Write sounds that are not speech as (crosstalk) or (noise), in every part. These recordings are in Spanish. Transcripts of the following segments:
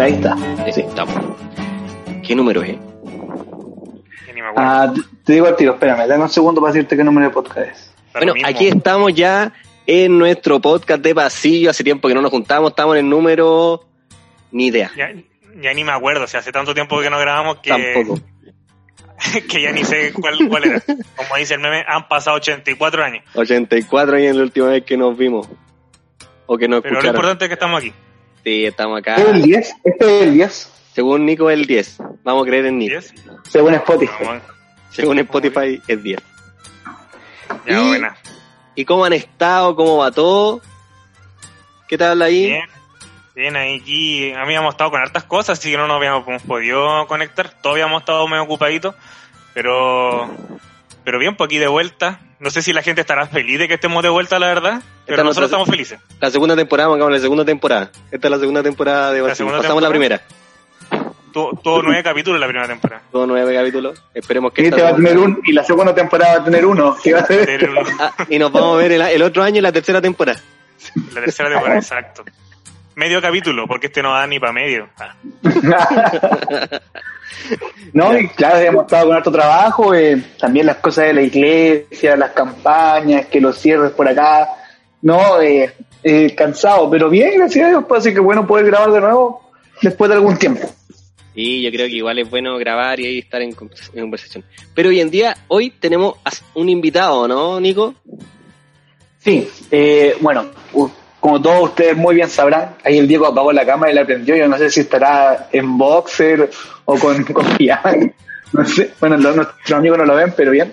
Ahí está. Sí, estamos. ¿Qué número es? ni me acuerdo. Ah, te- digo al tiro, espérame, dame un segundo para decirte qué número de podcast es. Bueno, aquí estamos ya en nuestro podcast de pasillo. Hace tiempo que no nos juntamos, estamos en el número. Ni idea. Ya, ya ni me acuerdo, o sea, hace tanto tiempo que no grabamos que, Tampoco. (laughs) que ya ni sé cuál, cuál era. Como dice el meme, han pasado 84 años. 84 años es la última vez que nos vimos. O que nos Pero lo importante es que estamos aquí. Sí, estamos acá. ¿Es el 10? Este es el 10, Según Nico es el 10. Vamos a creer en Nico. ¿10? según Spotify. Vamos, Según Spotify es 10. ya, Y- buena. ¿Y cómo han estado? ¿Cómo va todo? ¿Qué tal ahí? Bien. Bien, ahí aquí habíamos estado con hartas cosas, así que no nos habíamos podido conectar. Todos habíamos estado medio ocupaditos, pero pero bien, pues aquí de vuelta. No sé si la gente estará feliz de que estemos de vuelta, la verdad, pero Esta nosotros estamos felices. La segunda temporada, vamos a la segunda temporada. Esta es la segunda temporada de La primera. Tuvo, tuvo nueve capítulos la primera temporada. Todos nueve capítulos. Esperemos que Y esta este va a segunda- tener un, y la segunda temporada va a tener uno. ¿Qué va a ser? Del- Ah, y nos vamos a ver el, el otro año en la tercera temporada. La tercera temporada, exacto. Medio capítulo, porque este no da ni para medio. (laughs) No, y claro, hemos estado con harto trabajo, eh, también las cosas de la iglesia, las campañas, que los cierres por acá, no, eh, eh, cansado, pero bien, gracias a Dios, pues, así que bueno poder grabar de nuevo después de algún tiempo. Y yo creo que igual es bueno grabar y ahí estar en, con- en conversación. Pero hoy en día, hoy tenemos un invitado, ¿no, Nico? Sí, eh, bueno, como todos ustedes muy bien sabrán, ahí el Diego apagó la cámara y la prendió, yo no sé si estará en boxer o con, (laughs) con no sé, bueno, nuestros amigos no lo ven, pero bien.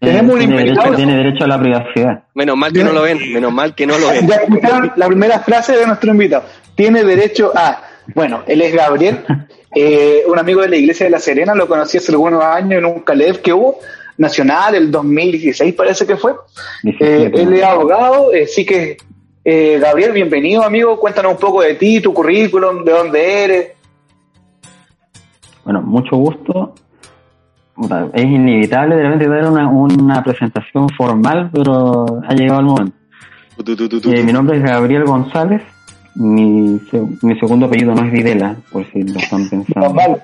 Tenemos un tiene, derecho, invitado. tiene derecho a la privacidad. Menos mal que no lo ven, menos mal que no lo ven. Ya escucharon la primera frase de nuestro invitado. Tiene derecho a. Bueno, él es Gabriel, (laughs) eh, un amigo de la iglesia de La Serena, lo conocí hace algunos años en un Caleb que hubo, nacional, el 2016 parece que fue. Eh, él es abogado, eh, sí que. Eh, Gabriel, bienvenido amigo, cuéntanos un poco de ti, tu currículum, de dónde eres. Bueno, mucho gusto. Es inevitable de repente dar una, una presentación formal, pero ha llegado el momento. Eh, mi nombre es Gabriel González. Mi, mi segundo apellido no es Videla, por si lo están pensando.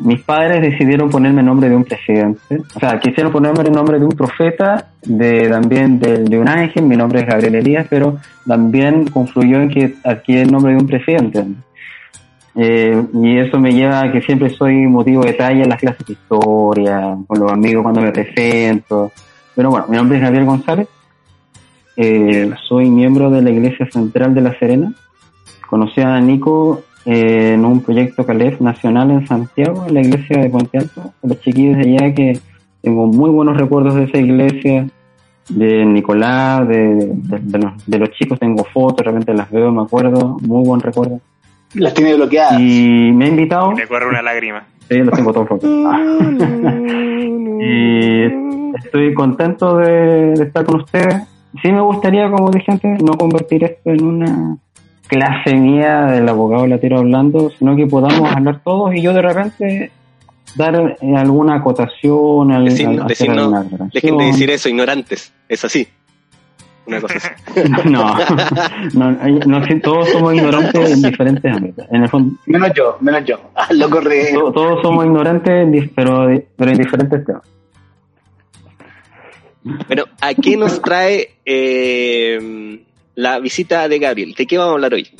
Mis padres decidieron ponerme el nombre de un presidente. O sea, quisieron ponerme el nombre de un profeta, de también de, de un ángel. Mi nombre es Gabriel Elías, pero también confluyó en que adquirí el nombre de un presidente. Eh, y eso me lleva a que siempre soy motivo de talla en las clases de historia, con los amigos cuando me presento. Pero bueno, mi nombre es Gabriel González. Eh, soy miembro de la Iglesia Central de La Serena. Conocí a Nico eh, en un proyecto Calef nacional en Santiago, en la iglesia de Puente Alto. Los chiquillos de allá que tengo muy buenos recuerdos de esa iglesia, de Nicolás, de, de- de los, de los chicos tengo fotos, de repente las veo, me acuerdo, muy buen recuerdo. Las tiene bloqueadas. Y me ha invitado, Le corre una lágrima. sí, los tengo fotos. (laughs) y estoy contento de, de estar con ustedes. Sí me gustaría, como dije antes, no convertir esto en una clase mía del abogado latero hablando, sino que podamos hablar todos y yo de repente dar eh, alguna acotación, al, Decir- al- decir no, Dejen de decir eso, ignorantes. Es así. Una cosa así. (laughs) No, no, hay- no, sí, todos somos ignorantes en diferentes ámbitos. En el fondo, Menos yo, menos yo. Ah, (laughs) lo corre. to- todos somos ignorantes, en dif- pero, pero en diferentes temas. Bueno, ¿a qué nos trae eh, la visita de Gabriel? ¿De qué vamos a hablar hoy?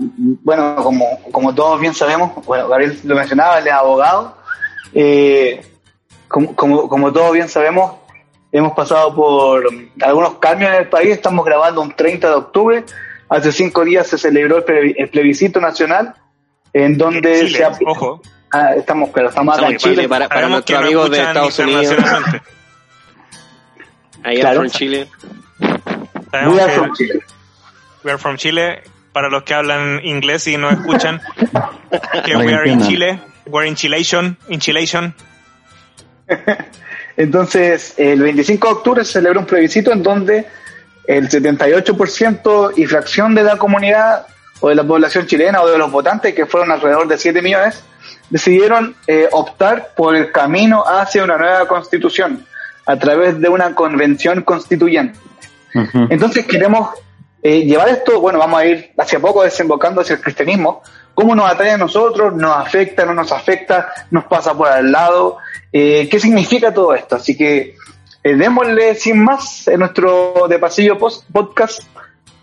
bueno, como, como todos bien sabemos, bueno, Gabriel lo mencionaba, él es abogado. Eh, como, como, como todos bien sabemos, hemos pasado por algunos cambios en el país. Estamos grabando un 30 de octubre. Hace cinco días se celebró el, ple- el plebiscito nacional, en donde Chile, se, ojo. Ah, estamos, pero estamos acá en Estamos Chile. para, para nuestros amigos de Estados Unidos, ahí Claro. en Chile. We are from Chile. we are from Chile. Para los que hablan inglés y nos escuchan, (laughs) que we are in. Chile. We're in Chilation. In Chilation. (laughs) Entonces, el 25 de octubre se celebra un plebiscito en donde el 78% y fracción de la comunidad o de la población chilena o de los votantes, que fueron alrededor de 7 millones, decidieron eh, optar por el camino hacia una nueva constitución a través de una convención constituyente. Entonces queremos eh, llevar esto, bueno, vamos a ir hacia poco desembocando hacia el cristianismo, cómo nos atrae a nosotros, nos afecta, no nos afecta, nos pasa por al lado, eh, qué significa todo esto. Así que eh, démosle sin más en nuestro de pasillo post- podcast.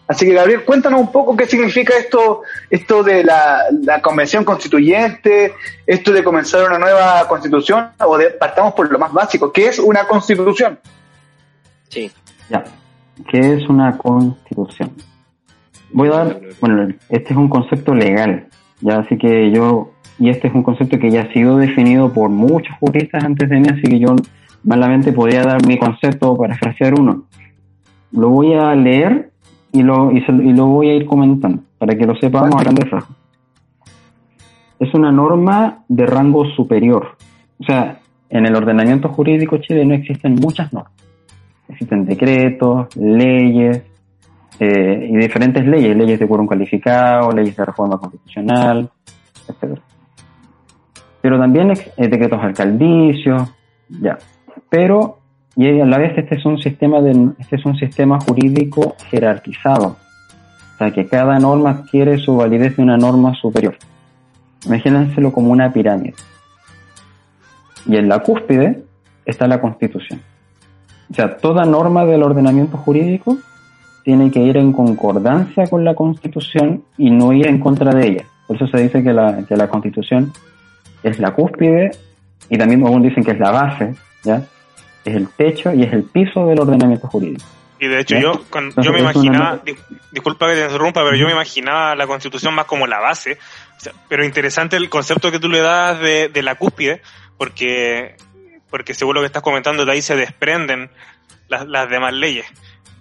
Así que Gabriel, cuéntanos un poco qué significa esto, esto de la, la convención constituyente, esto de comenzar una nueva constitución, o de, partamos por lo más básico, ¿qué es una constitución? Sí. Ya. ¿Qué es una constitución? Voy a dar, bueno, este es un concepto legal, ya así que yo, y este es un concepto que ya ha sido definido por muchos juristas antes de mí, así que yo malamente podría dar mi concepto para frasear uno. Lo voy a leer y lo, y, se- y lo voy a ir comentando, para que lo sepamos a grandes rasgos. Es una norma de rango superior. O sea, en el ordenamiento jurídico chileno existen muchas normas existen decretos, leyes eh, y diferentes leyes, leyes de quórum calificado, leyes de reforma constitucional, etc. Pero también eh, decretos alcaldicios, ya. Pero y a la vez este es un sistema de, este es un sistema jurídico jerarquizado, o sea que cada norma adquiere su validez de una norma superior. Imagínenselo como una pirámide. Y en la cúspide está la Constitución. O sea, toda norma del ordenamiento jurídico tiene que ir en concordancia con la Constitución y no ir en contra de ella. Por eso se dice que la, que la Constitución es la cúspide y también algunos dicen que es la base, ¿ya? Es el techo y es el piso del ordenamiento jurídico. Y de hecho yo, con- Entonces, yo me imaginaba, disculpa que te interrumpa, pero yo me imaginaba la constitución más como la base. O sea, pero interesante el concepto que tú le das de, de la cúspide, porque, porque según lo que estás comentando, de ahí se desprenden las, las demás leyes.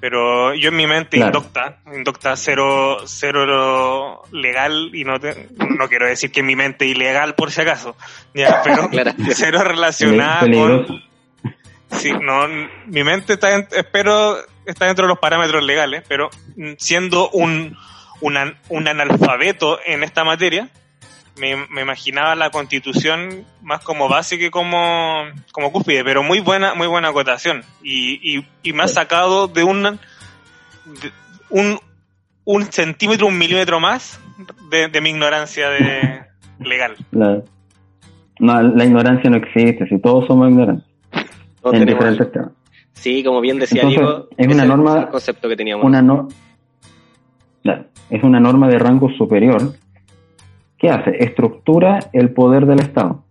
Pero yo en mi mente Claro. indocta, indocta cero, cero legal, y no te- no quiero decir que en mi mente ilegal por si acaso, ya, (laughs) pero Claro. cero relacionada con. Sí, no, mi mente está, en- espero, está dentro de los parámetros legales, pero siendo un, un, un analfabeto en esta materia, me, me imaginaba la constitución más como base que como, como cúspide, pero muy buena, muy buena acotación. Y, y, y me ha sacado de un, de un, un centímetro, un milímetro más de, de mi ignorancia de legal. La, no, la ignorancia no existe, si todos somos ignorantes Todos en tenemos- diferentes temas. sí, como bien decía Entonces, Diego, es una norma- el concepto que teníamos. una no es una norma de rango superior. ¿qué hace? estructura el poder del Estado.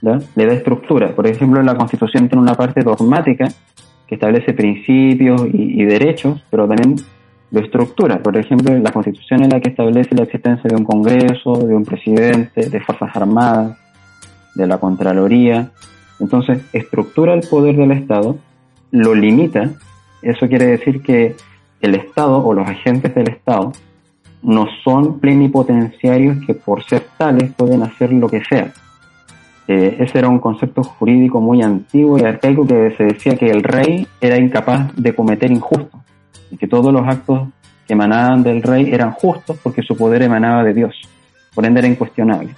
Le da estructura. Por ejemplo la constitución tiene una parte dogmática que establece principios y, y derechos pero también lo estructura. Por ejemplo la constitución es la que establece la existencia de un congreso de un presidente de fuerzas armadas de la contraloría entonces estructura el poder del Estado lo limita eso quiere decir que el Estado o los agentes del Estado no son plenipotenciarios que por ser tales pueden hacer lo que sea. Eh, ese era un concepto jurídico muy antiguo y arcaico que se decía que el rey era incapaz de cometer injustos y que todos los actos que emanaban del rey eran justos porque su poder emanaba de Dios, por ende era incuestionable.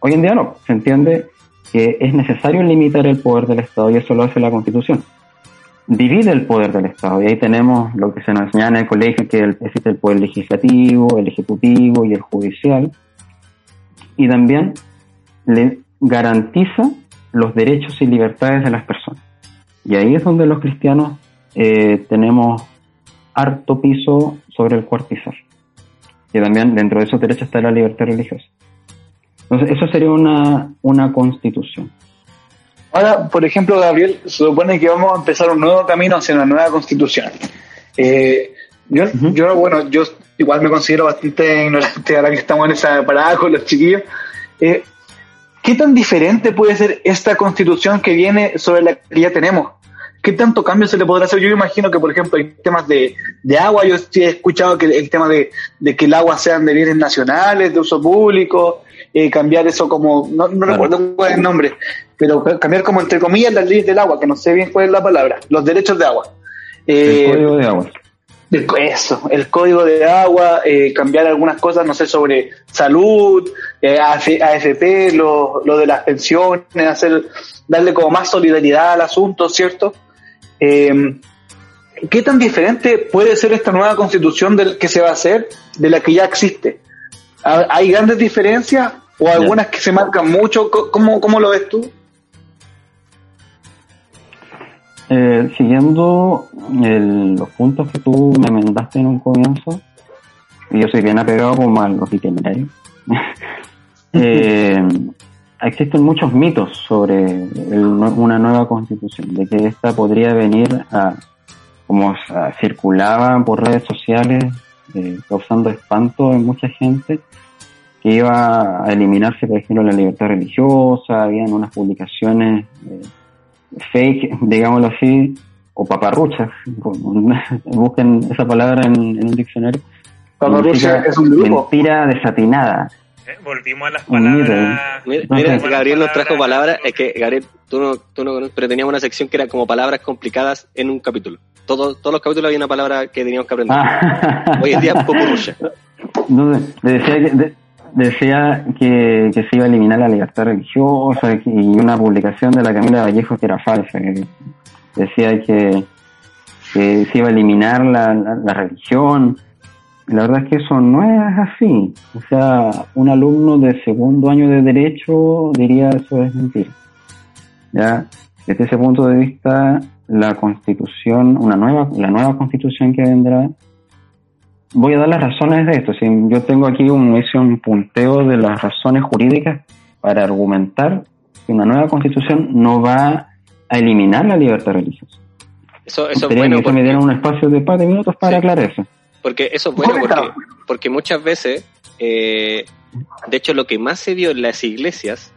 Hoy en día no, se entiende que es necesario limitar el poder del Estado y eso lo hace la Constitución divide el poder del Estado. Y ahí tenemos lo que se nos enseña en el colegio, que existe el poder legislativo, el ejecutivo y el judicial. Y también le garantiza los derechos y libertades de las personas. Y ahí es donde los cristianos eh, tenemos harto piso sobre el cual pisar. Y también dentro de esos derechos está la libertad religiosa. Entonces, eso sería una, una constitución. Ahora, por ejemplo, Gabriel, se supone que vamos a empezar un nuevo camino hacia una nueva constitución. Eh, yo, bueno, yo igual me considero bastante ignorante ahora que estamos en esa parada con los chiquillos. Eh, ¿qué tan diferente puede ser esta constitución que viene sobre la que ya tenemos? ¿Qué tanto cambio se le podrá hacer? Yo imagino que, por ejemplo, hay temas de, de agua. Yo sí he escuchado que el tema de, de que el agua sean de bienes nacionales, de uso público, eh, cambiar eso como, no, no recuerdo cuál es el nombre, pero cambiar como entre comillas las leyes del agua, que no sé bien cuál es la palabra, los derechos de agua. el código de agua. El, eso, el código de agua, eh, cambiar algunas cosas, no sé, sobre salud, eh, AFP, lo, lo de las pensiones, hacer, darle como más solidaridad al asunto, ¿cierto? Eh, ¿Qué tan diferente puede ser esta nueva constitución del que se va a hacer de la que ya existe? ¿Hay grandes diferencias o algunas que se marcan mucho? ¿Cómo, cómo lo ves tú? Eh, siguiendo el, los puntos que tú me mandaste en un comienzo, y yo soy bien apegado como a los itinerarios, (laughs) eh, existen muchos mitos sobre una nueva constitución, de que esta podría venir a, como circulaba por redes sociales, eh, causando espanto en mucha gente, que iba a eliminarse, por ejemplo, la libertad religiosa, habían unas publicaciones eh, fake, (laughs) digámoslo así, o paparruchas, (laughs) busquen esa palabra en, un diccionario. Paparrucha es un grupo. Mentira desatinada. Eh, volvimos a las palabras. Mira, Gabriel nos trajo palabras, es que Gabriel, tú no, tú no conoces, pero teníamos una sección que era como palabras complicadas en un capítulo. Todo, todos los capítulos había una palabra que teníamos que aprender. Ah. Hoy en día, (laughs) paparrucha. No, decía que, decía que, que, se iba a eliminar la libertad religiosa y una publicación de la Camila Vallejo que era falsa, que decía que, se iba a eliminar la, la, religión. La verdad es que eso no es así. O sea, un alumno de segundo año de derecho diría eso es mentira. Ya, desde ese punto de vista, la constitución, una nueva, la nueva constitución que vendrá voy a dar las razones de esto. Si yo tengo aquí un, un punteo de las razones jurídicas para argumentar que una nueva constitución no va a eliminar la libertad religiosa. Eso, eso es bueno. Porque... me dieron un espacio de par de minutos para aclarar eso. Porque eso es bueno porque, porque muchas veces, eh, de hecho, lo que más se vio en las iglesias,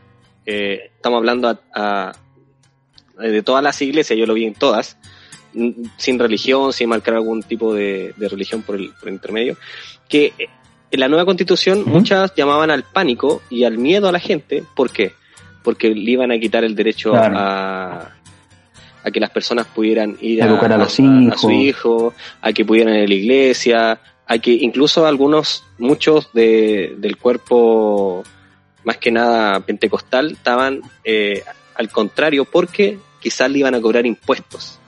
eh, estamos hablando de todas las iglesias, yo lo vi en todas, sin religión, sin marcar algún tipo de, religión por el, intermedio, que en la nueva constitución muchas llamaban al pánico y al miedo a la gente. ¿Por qué? Porque le iban a quitar el derecho a, a que las personas pudieran ir a, educar a, los su hijo, a que pudieran ir a la iglesia, a que incluso algunos, muchos de, del cuerpo, más que nada pentecostal, estaban eh, al contrario porque quizás le iban a cobrar impuestos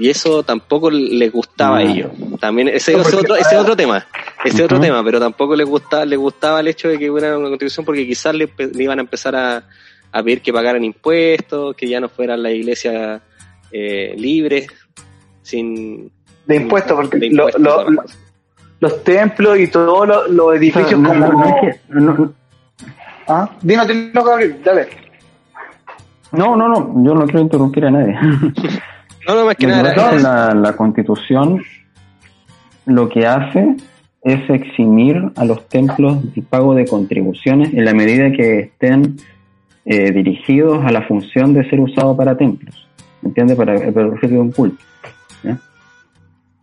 y eso tampoco les gustaba a ellos. También ese, es otro, ese otro tema, ese otro tema, pero tampoco les gustaba, les gustaba el hecho de que hubiera una constitución porque quizás le, iban a empezar a, a, pedir que pagaran impuestos, que ya no fueran las iglesias eh, libres, sin de impuestos, porque los templos y todos los edificios como no, ¿Ah? Dino, dino, Gabriel, dale. No, no, no, yo no quiero interrumpir a nadie. (laughs) No, no, más que nada. La, constitución lo que hace es eximir a los templos del pago de contribuciones en la medida que estén eh, dirigidos a la función de ser usados para templos, ¿me entiendes? Para, el objeto de un culto.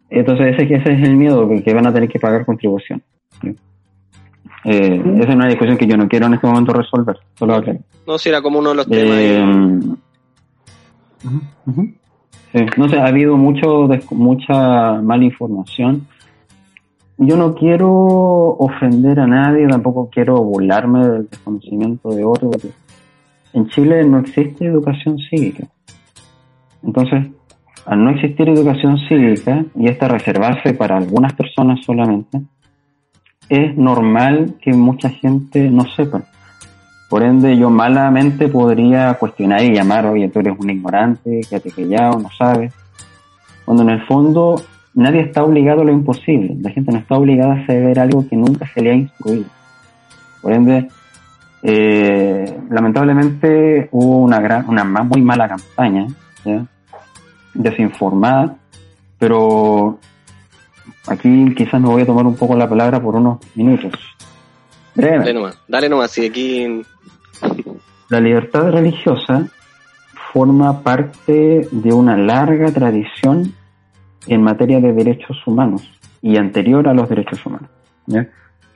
Entonces ese, ese es el miedo, que, van a tener que pagar contribución. Eh, esa es una discusión que yo no quiero en este momento resolver, solo No, si era como uno de los temas. Eh, no sé, ha habido mucho mucha mala información. Yo no quiero ofender a nadie, tampoco quiero burlarme del desconocimiento de otro. En Chile no existe educación cívica. Entonces, al no existir educación cívica y esta reservarse para algunas personas solamente, es normal que mucha gente no sepa. Por ende, yo malamente podría cuestionar y llamar, oye, tú eres un ignorante, quédate callado, no sabes. Cuando en el fondo nadie está obligado a lo imposible. La gente no está obligada a saber algo que nunca se le ha instruido. Por ende, eh, lamentablemente hubo una gran, una muy mala campaña, desinformada, pero aquí quizás me voy a tomar un poco la palabra por unos minutos. Dale nomás, dale nomás, si aquí. La libertad religiosa forma parte de una larga tradición en materia de derechos humanos y anterior a los derechos humanos.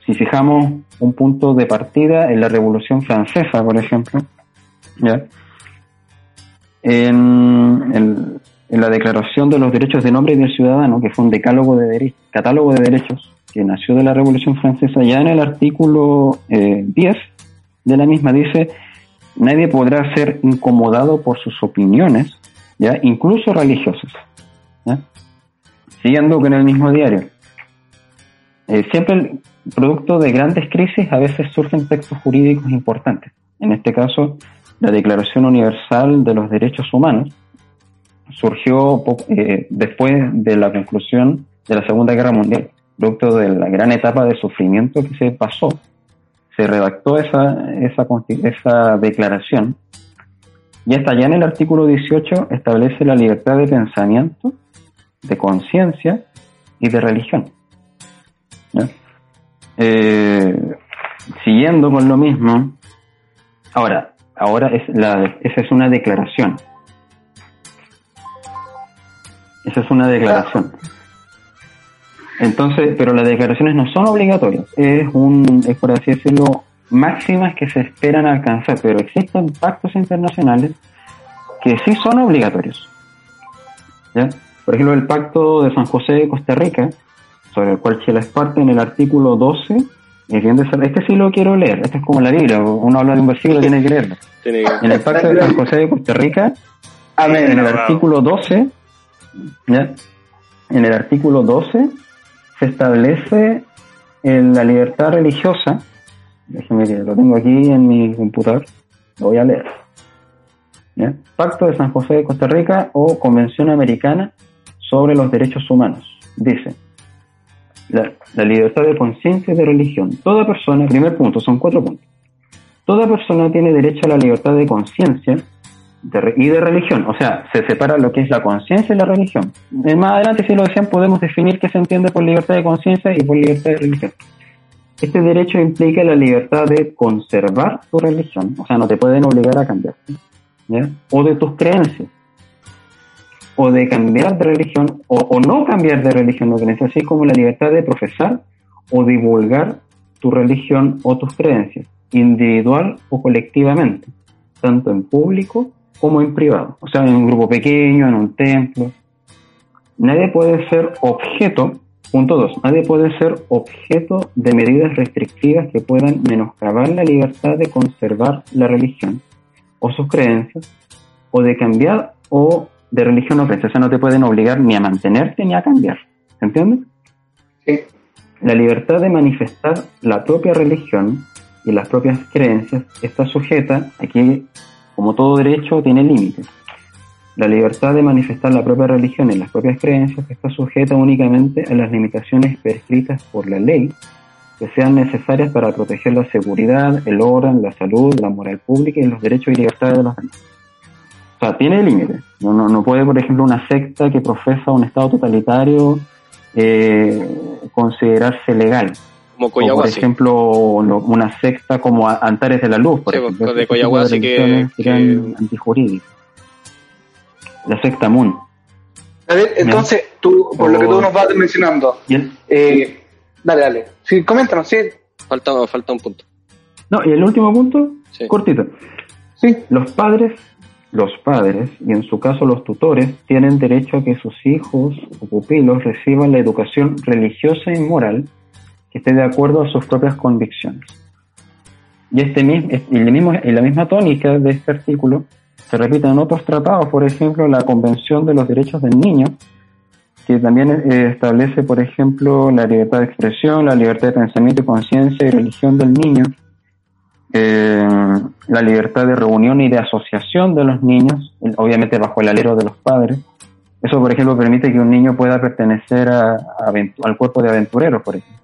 Si fijamos un punto de partida en la Revolución Francesa, por ejemplo, En, la Declaración de los Derechos de Nombre del Ciudadano, que fue un decálogo de catálogo de derechos que nació de la Revolución Francesa, ya en el artículo 10 eh, de la misma dice, nadie podrá ser incomodado por sus opiniones, ¿ya? incluso religiosas. Siguiendo con el mismo diario. Eh, siempre producto de grandes crisis a veces surgen textos jurídicos importantes. En este caso, la Declaración Universal de los Derechos Humanos surgió eh, después de la conclusión de la Segunda Guerra Mundial, producto de la gran etapa de sufrimiento que se pasó. Se redactó esa, esa, declaración y hasta allá en el artículo 18 establece la libertad de pensamiento, de conciencia y de religión. Eh, siguiendo con lo mismo, ahora, ahora es esa es una declaración. Esa es una declaración. Entonces, pero las declaraciones no son obligatorias. Es un, es por así decirlo, máximas que se esperan alcanzar, pero existen pactos internacionales que sí son obligatorios. Por ejemplo, el pacto de San José de Costa Rica, sobre el cual Chile es parte en el artículo 12, es bien de este sí lo quiero leer, este es como la Biblia, uno habla de un versículo y tiene que leerlo. En el pacto de San José de Costa Rica, en el artículo 12, en el artículo 12 establece la libertad religiosa, déjeme que lo tengo aquí en mi computador, lo voy a leer. Pacto de San José de Costa Rica o Convención Americana sobre los Derechos Humanos. Dice, la, libertad de conciencia y de religión. Toda persona, primer punto, son cuatro puntos. Toda persona tiene derecho a la libertad de conciencia y de religión. O sea, se separa lo que es la conciencia y la religión. Eh, más adelante, si lo decían, podemos definir qué se entiende por libertad de conciencia y por libertad de religión. Este derecho implica la libertad de conservar tu religión, o sea, no te pueden obligar a cambiar, o de tus creencias, o de cambiar de religión o, no cambiar de religión o creencia, así como la libertad de profesar o divulgar tu religión o tus creencias, individual o colectivamente, tanto en público como en privado, o sea, en un grupo pequeño, en un templo. Nadie puede ser objeto, punto dos, nadie puede ser objeto de medidas restrictivas que puedan menoscabar la libertad de conservar la religión o sus creencias, o de cambiar o de religión o creencia. O sea, no te pueden obligar ni a mantenerte ni a cambiar. ¿Entiendes? Sí. La libertad de manifestar la propia religión y las propias creencias está sujeta, aquí, como todo derecho, tiene límites. La libertad de manifestar la propia religión y las propias creencias está sujeta únicamente a las limitaciones prescritas por la ley que sean necesarias para proteger la seguridad, el orden, la salud, la moral pública y los derechos y libertades de los demás. O sea, tiene límites. No, no, puede, por ejemplo, una secta que profesa un Estado totalitario eh, considerarse legal. Como Coyahuasi. por ejemplo, una secta como Antares de la Luz, por ejemplo. Pues, de Coyahuasi que, que... antijurídicas. La secta Moon. A ver, entonces, tú, por lo que tú nos vas mencionando, eh, dale, dale. Sí, coméntanos, sí. Falta, falta un punto. No, y el último punto, cortito. Sí. Los padres los padres, y en su caso los tutores, tienen derecho a que sus hijos o pupilos reciban la educación religiosa y moral que esté de acuerdo a sus propias convicciones. Y, este mismo, en la misma tónica de este artículo se repite en otros tratados, por ejemplo, la Convención de los Derechos del Niño, que también eh, establece, por ejemplo, la libertad de expresión, la libertad de pensamiento y conciencia y religión del niño, eh, la libertad de reunión y de asociación de los niños, obviamente bajo el alero de los padres. Eso, por ejemplo, permite que un niño pueda pertenecer a, al cuerpo de aventureros, por ejemplo.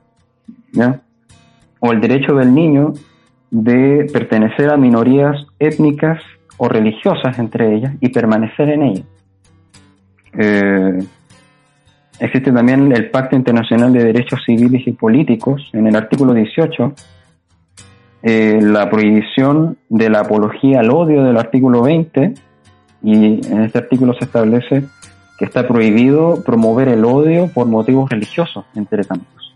O el derecho del niño de pertenecer a minorías étnicas o religiosas entre ellas y permanecer en ellas. Eh, existe también el Pacto Internacional de Derechos Civiles y Políticos en el artículo 18 eh, la prohibición de la apología al odio del artículo 20, y en este artículo se establece que está prohibido promover el odio por motivos religiosos, entre tantos.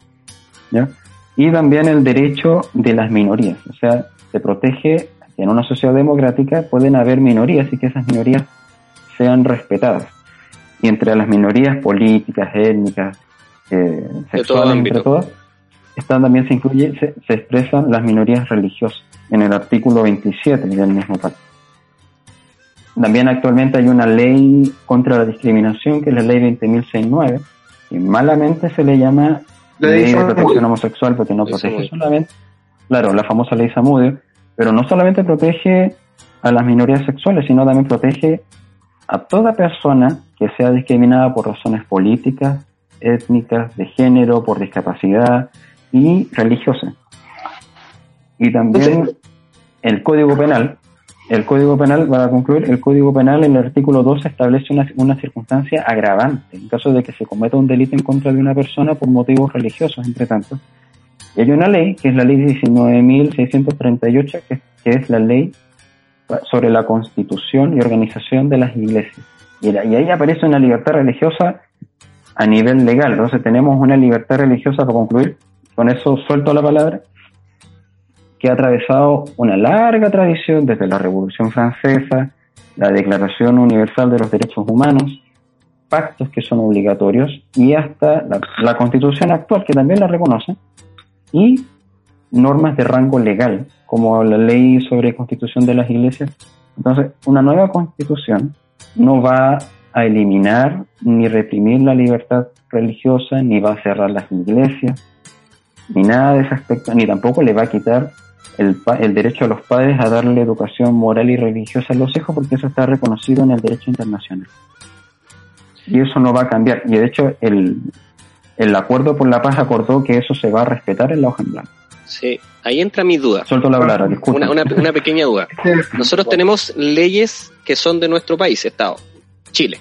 ¿ya? Y también el derecho de las minorías, o sea, se protege que en una sociedad democrática pueden haber minorías y que esas minorías sean respetadas. Y entre las minorías políticas, étnicas, eh, sexuales, entre todas, están, también se incluye, se, se, expresan las minorías religiosas en el artículo 27 del mismo pacto. También actualmente hay una ley contra la discriminación, que es la ley 20.069, y malamente se le llama ley de protección homosexual porque no protege solamente, claro, la famosa ley Samudio, pero no solamente protege a las minorías sexuales, sino también protege a toda persona que sea discriminada por razones políticas, étnicas, de género, por discapacidad y religiosas. Y también el Código Penal, el Código Penal, para concluir, el Código Penal en el artículo 2 establece una, una circunstancia agravante en caso de que se cometa un delito en contra de una persona por motivos religiosos, entre tanto. Y hay una ley, que es la ley 19.638, que, que es la ley sobre la constitución y organización de las iglesias. Y ahí aparece una libertad religiosa a nivel legal. Entonces tenemos una libertad religiosa, para concluir, con eso suelto la palabra, que ha atravesado una larga tradición desde la Revolución Francesa, la Declaración Universal de los Derechos Humanos, pactos que son obligatorios y hasta la, Constitución actual que también la reconoce y normas de rango legal como la ley sobre constitución de las iglesias. Entonces, una nueva constitución no va a eliminar ni reprimir la libertad religiosa, ni va a cerrar las iglesias, ni nada de ese aspecto, ni tampoco le va a quitar el, el, derecho a los padres a darle educación moral y religiosa a los hijos, porque eso está reconocido en el derecho internacional. Y eso no va a cambiar. Y de hecho, el, el acuerdo por la paz acordó que eso se va a respetar en la hoja en blanco. Sí, ahí entra mi duda. Suelto la palabra, una, una, una, pequeña duda. (laughs) Nosotros tenemos leyes que son de nuestro país, Estado, Chile.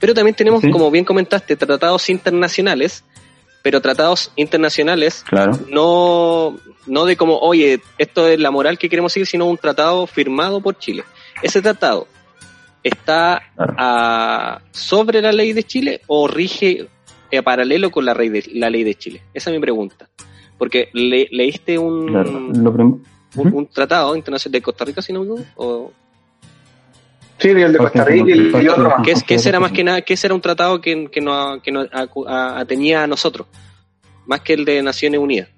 Pero también tenemos, ¿Sí? como bien comentaste, tratados internacionales, pero tratados internacionales claro. no, no de como, oye, esto es la moral que queremos seguir, sino un tratado firmado por Chile. Ese tratado está claro. a, sobre la ley de Chile o rige a paralelo con la, ley de, la ley de Chile? Esa es mi pregunta. Porque le, leíste un, claro. un, un, tratado internacional de Costa Rica, si no me equivoco, o... Sí, el de Costa Rica y, el, y otro más. ¿Qué, ¿Qué será más que nada? ¿Qué será un tratado que, que nos que no atenía a nosotros? Más que el de Naciones Unidas.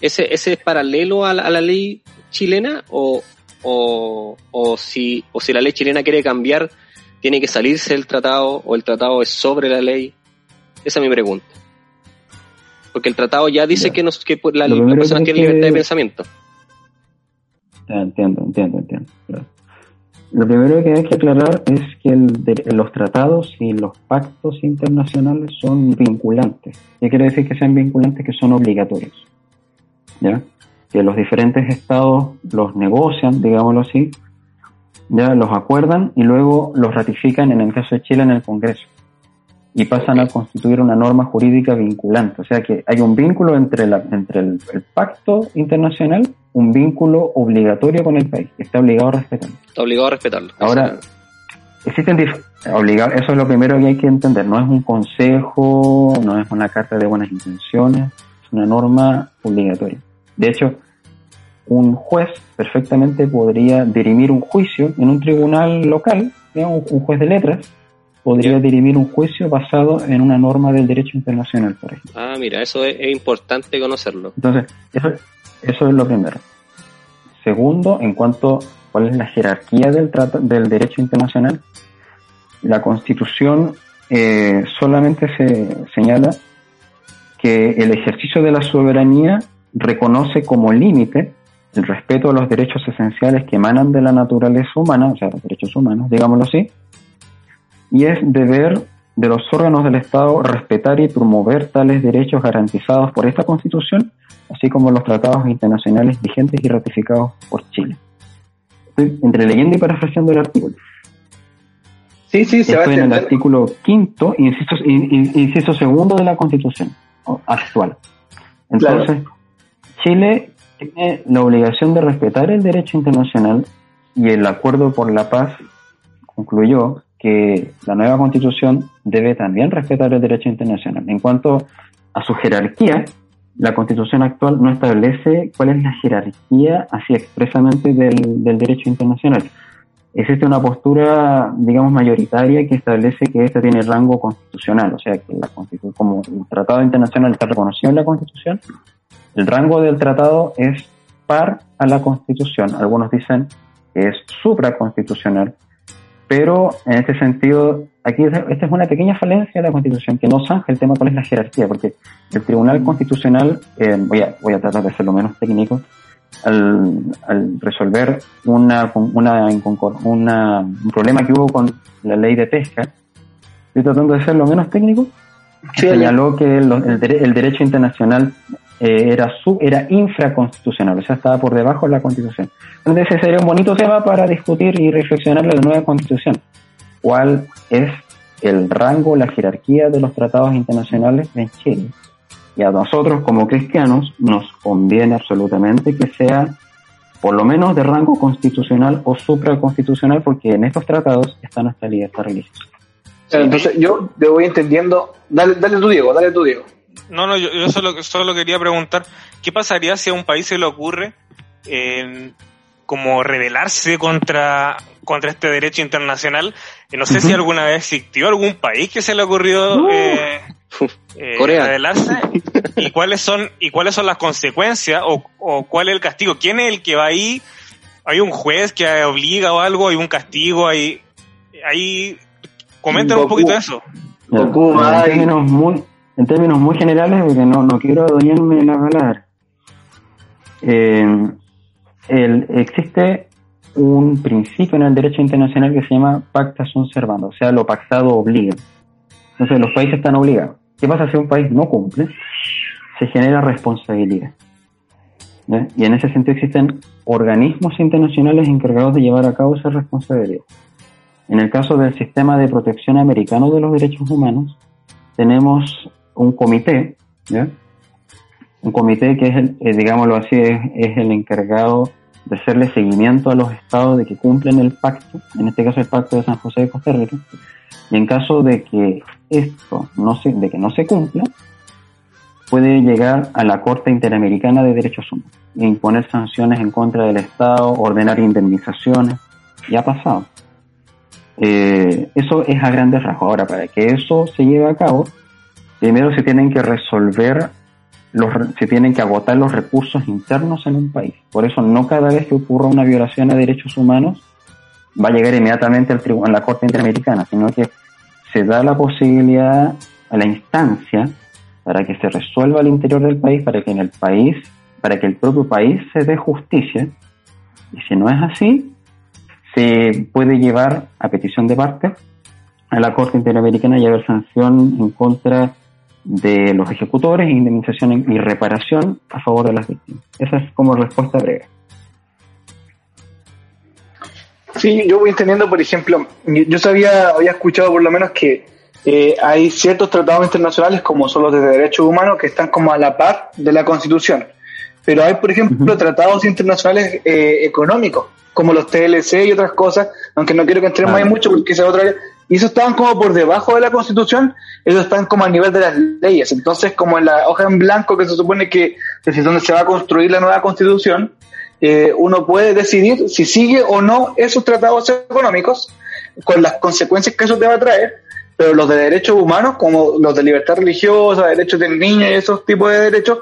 ¿Ese, ese es paralelo a la, a la ley chilena? O, o, o, si, ¿O si la ley chilena quiere cambiar, tiene que salirse del tratado? ¿O el tratado es sobre la ley? Esa es mi pregunta. Porque el tratado ya dice ya. que, nos, que la, la persona tiene libertad de pensamiento. Entiendo, entiendo, entiendo. Claro. Lo primero que hay que aclarar es que los tratados y los pactos internacionales son vinculantes. ¿Qué quiere decir que sean vinculantes? Que son obligatorios. ¿Ya? Que los diferentes estados los negocian, digámoslo así, ya los acuerdan y luego los ratifican en el caso de Chile en el Congreso. Y pasan a constituir una norma jurídica vinculante. O sea que hay un vínculo entre, la, entre el, el pacto internacional un vínculo obligatorio con el país, está obligado a respetarlo. Está obligado a respetarlo. Ahora, existen obligados, eso es lo primero que hay que entender, no es un consejo, no es una carta de buenas intenciones, es una norma obligatoria. De hecho, un juez perfectamente podría dirimir un juicio en un tribunal local, un juez de letras, podría dirimir un juicio basado en una norma del derecho internacional, por ejemplo. Ah, mira, eso es, es importante conocerlo. Entonces, eso, eso es lo primero. Segundo, en cuanto a cuál es la jerarquía del, trato, del derecho internacional, la Constitución eh, solamente se señala que el ejercicio de la soberanía reconoce como límite el respeto a los derechos esenciales que emanan de la naturaleza humana, o sea, los derechos humanos, digámoslo así, y es deber de los órganos del Estado respetar y promover tales derechos garantizados por esta Constitución, así como los tratados internacionales vigentes y ratificados por Chile. Estoy entre leyendo y parafraseando el artículo. Sí, sí, se Estoy va a en el artículo quinto, inciso, inciso segundo de la Constitución actual. Entonces, claro. Chile tiene la obligación de respetar el derecho internacional y el acuerdo por la paz concluyó que la nueva constitución debe también respetar el derecho internacional. En cuanto a su jerarquía, la constitución actual no establece cuál es la jerarquía así expresamente del, derecho internacional. Existe una postura, digamos, mayoritaria que establece que este tiene rango constitucional, o sea, que la constitución, como el tratado internacional está reconocido en la constitución, el rango del tratado es par a la constitución. Algunos dicen que es supraconstitucional, pero en este sentido, aquí esta es una pequeña falencia de la Constitución que no zanja el tema cuál es la jerarquía, porque el Tribunal Constitucional, eh, voy, a, voy a tratar de ser lo menos técnico, al, al resolver una, una, una, un problema que hubo con la ley de pesca, estoy tratando de ser lo menos técnico, señaló que el, el, derecho internacional eh, era su, era infraconstitucional, o sea, estaba por debajo de la Constitución. Entonces ese sería un bonito tema para discutir y reflexionar la nueva Constitución. ¿Cuál es el rango, la jerarquía de los tratados internacionales en Chile? Y a nosotros como cristianos nos conviene absolutamente que sea por lo menos de rango constitucional o supraconstitucional, porque en estos tratados está nuestra libertad religiosa. Entonces yo le voy entendiendo. Dale, dale tú, Diego, dale tú, Diego. No, no, yo, yo solo, solo quería preguntar, ¿qué pasaría si a un país se le ocurre como rebelarse contra, contra este derecho internacional? no sé si alguna vez existió algún país que se le ocurrió eh, eh, rebelarse (laughs) y cuáles son y cuáles son las consecuencias o, o cuál es el castigo. ¿Quién es el que va ahí? ¿Hay un juez que obliga o algo? ¿Hay un castigo? ¿Hay, hay... Comenten un poquito de eso. Goku, muy, en términos muy generales, porque no, no quiero adueñarme la palabra. Eh, el, existe un principio en el derecho internacional que se llama pacta sunt servanda, o sea, lo pactado obliga. Entonces los países están obligados. ¿Qué pasa si un país no cumple? Se genera responsabilidad. Y en ese sentido existen organismos internacionales encargados de llevar a cabo esa responsabilidad. En el caso del sistema de protección americano de los derechos humanos, tenemos un comité, un comité que es, el, eh, digámoslo así, es, el encargado de hacerle seguimiento a los estados de que cumplen el pacto, en este caso el pacto de San José de Costa Rica, y en caso de que esto no se, de que no se cumpla, puede llegar a la Corte Interamericana de Derechos Humanos e imponer sanciones en contra del Estado, ordenar indemnizaciones, ya ha pasado. Eh, eso es a grandes rasgos. Ahora, para que eso se lleve a cabo, primero se tienen que resolver, los, se tienen que agotar los recursos internos en un país. Por eso no cada vez que ocurra una violación a derechos humanos va a llegar inmediatamente al tribunal, a la Corte Interamericana, sino que se da la posibilidad a la instancia para que se resuelva al interior del país, para que en el país, para que el propio país se dé justicia. Y si no es así, se puede llevar a petición de parte a la Corte Interamericana y haber sanción en contra de los ejecutores, indemnización y reparación a favor de las víctimas. Esa es como respuesta breve. Sí, yo voy entendiendo, por ejemplo, yo sabía, había escuchado por lo menos que eh, hay ciertos tratados internacionales como son los de derechos humanos que están como a la par de la Constitución. Pero hay, por ejemplo, tratados internacionales eh, económicos, como los TLC y otras cosas, aunque no quiero que entremos ahí mucho porque esa otra y esos estaban como por debajo de la constitución, ellos están como a nivel de las leyes. Entonces, como en la hoja en blanco que se supone que es donde se va a construir la nueva constitución, eh, uno puede decidir si sigue o no esos tratados económicos, con las consecuencias que eso te va a traer, pero los de derechos humanos, como los de libertad religiosa, derechos del niño y esos tipos de derechos,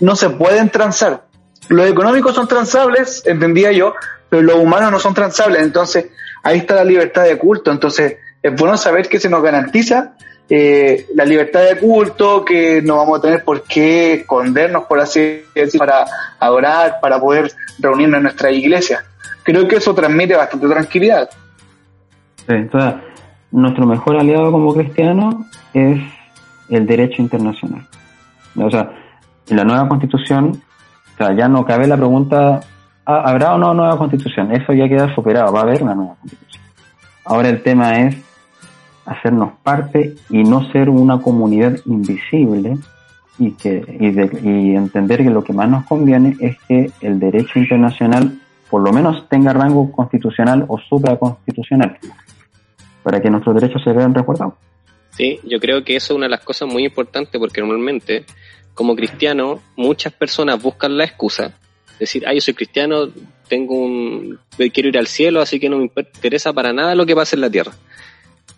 no se pueden transar. Los económicos son transables, entendía yo, pero los humanos no son transables. Entonces, ahí está la libertad de culto. Entonces, es bueno saber que se nos garantiza eh, la libertad de culto, que no vamos a tener por qué escondernos, por así decir, para adorar, para poder reunirnos en nuestra iglesia. Creo que eso transmite bastante tranquilidad. Entonces, nuestro mejor aliado como cristiano es el derecho internacional. O sea, en la nueva constitución, ya no cabe la pregunta, ¿habrá o no nueva constitución? Eso ya queda superado, va a haber una nueva constitución. Ahora el tema es hacernos parte y no ser una comunidad invisible y, que, y, de- y entender que lo que más nos conviene es que el derecho internacional por lo menos tenga rango constitucional o supraconstitucional para que nuestros derechos se vean resguardados. Sí, yo creo que eso es una de las cosas muy importantes porque normalmente, como cristiano, muchas personas buscan la excusa. Decir, ah, yo soy cristiano, tengo un, quiero ir al cielo, así que no me interesa para nada lo que pasa en la tierra.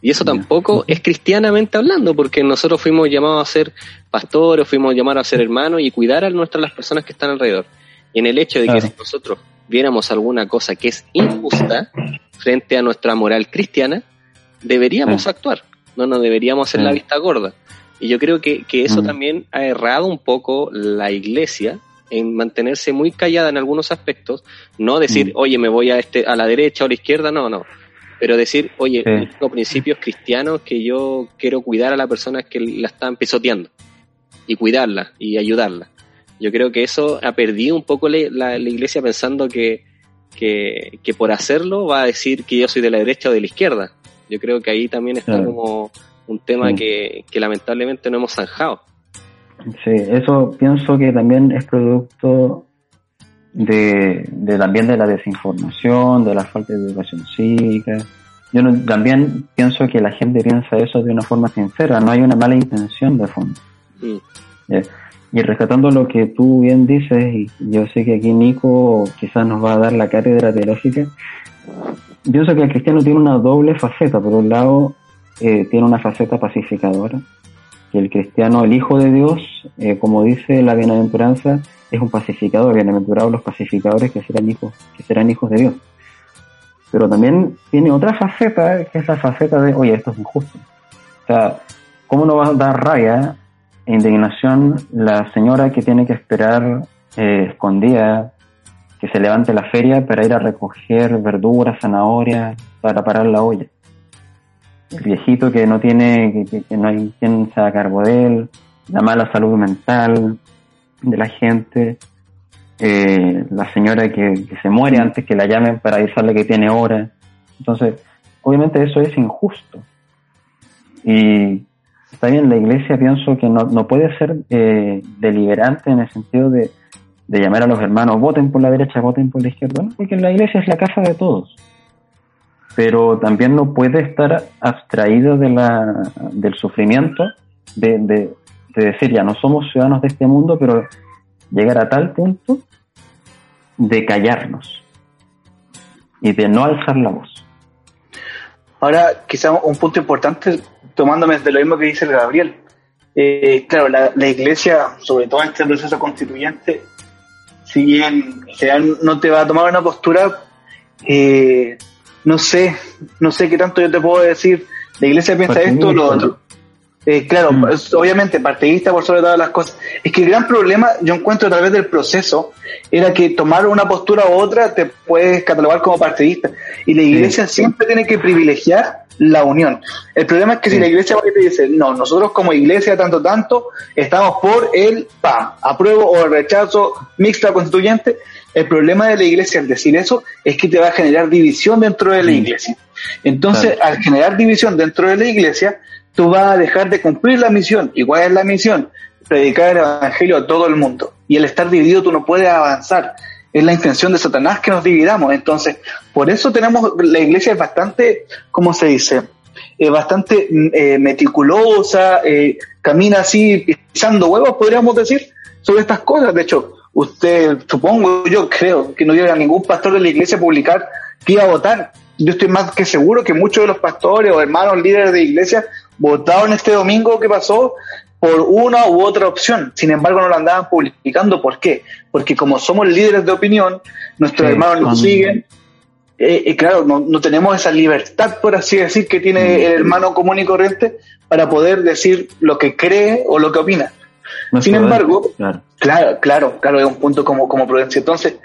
Y eso tampoco es cristianamente hablando, porque nosotros fuimos llamados a ser pastores, fuimos llamados a ser hermanos y cuidar a nuestras las personas que están alrededor. Y en el hecho de que Claro. si nosotros viéramos alguna cosa que es injusta frente a nuestra moral cristiana, deberíamos actuar, no nos deberíamos hacer la vista gorda. Y yo creo que, que eso Mm. también ha errado un poco la iglesia en mantenerse muy callada en algunos aspectos, no decir, Mm. oye, me voy a este a la derecha o a la izquierda, no, no. Pero decir, oye, Sí. tengo principios cristianos que yo quiero cuidar a la persona que la están pisoteando y cuidarla y ayudarla. Yo creo que eso ha perdido un poco la, la- la iglesia pensando que, que, que por hacerlo va a decir que yo soy de la derecha o de la izquierda. Yo creo que ahí también está Claro. como un tema Sí. que, que lamentablemente no hemos zanjado. Sí, eso pienso que también es producto de, de también de la desinformación, de la falta de educación cívica. Yo no- también pienso que la gente piensa eso de una forma sincera, no hay una mala intención de fondo. Ya. Y rescatando lo que tú bien dices, y yo sé que aquí Nico quizás nos va a dar la cátedra teológica, pienso que el cristiano tiene una doble faceta. Por un lado, eh, tiene una faceta pacificadora, que el cristiano, el Hijo de Dios, eh, como dice la bienaventuranza, es un pacificador, bienaventurados los pacificadores que serán hijos, que serán hijos de Dios. Pero también tiene otra faceta, que es la faceta de, oye, esto es injusto. O sea, ¿cómo no va a dar rabia e indignación la señora que tiene que esperar eh, escondida que se levante la feria para ir a recoger verduras, zanahorias, para parar la olla? El viejito que no tiene, que, que- que no hay quien se haga cargo de él, la mala salud mental de la gente, eh, la señora que, se muere antes que la llamen para avisarle que tiene hora. Entonces, obviamente eso es injusto. Y está bien, la iglesia pienso que no, no puede ser eh, deliberante en el sentido de, de llamar a los hermanos, voten por la derecha, voten por la izquierda, ¿no? porque la iglesia es la casa de todos. Pero también no puede estar abstraído de la, del sufrimiento de, de, de decir, ya no somos ciudadanos de este mundo, pero llegar a tal punto de callarnos y de no alzar la voz. Ahora, quizá un punto importante, tomándome de lo mismo que dice el Gabriel. Eh, claro, la, iglesia, sobre todo en este proceso constituyente, si bien sea, no te va a tomar una postura, eh, no sé, no sé qué tanto yo te puedo decir, la iglesia piensa esto o lo otro. Eh, claro, Mm. es- obviamente partidista por sobre todas las cosas. Es que el gran problema, yo encuentro a través del proceso, era que tomar una postura u otra te puedes catalogar como partidista. Y la iglesia siempre tiene que privilegiar la unión. El problema es que si la iglesia va y te dice, no, nosotros como iglesia, tanto, tanto, estamos por el PAM, apruebo o rechazo mixta constituyente, el problema de la iglesia al decir eso es que te va a generar división dentro de la Mm. iglesia. Entonces, Claro. al generar división dentro de la iglesia, tú vas a dejar de cumplir la misión. ¿Y cuál es la misión? Predicar el evangelio a todo el mundo. Y al estar dividido tú no puedes avanzar. Es la intención de Satanás que nos dividamos. Entonces, por eso tenemos, la iglesia es bastante, ¿cómo se dice? Eh, bastante mm, eh, meticulosa, eh, camina así pisando huevos, podríamos decir, sobre estas cosas. De hecho, usted, supongo, yo creo que no llega ningún pastor de la iglesia a publicar que iba a votar. Yo estoy más que seguro que muchos de los pastores o hermanos líderes de iglesia votaron este domingo que pasó por una u otra opción. Sin embargo, no lo andaban publicando. ¿Por qué? Porque como somos líderes de opinión, nuestros Sí, hermanos nos siguen. Eh, eh, claro, no, no tenemos esa libertad, por así decir, que tiene Mm. el hermano común y corriente para poder decir lo que cree o lo que opina. No Sin embargo, claro. Claro, claro, claro, es un punto como, como prudencia. Entonces,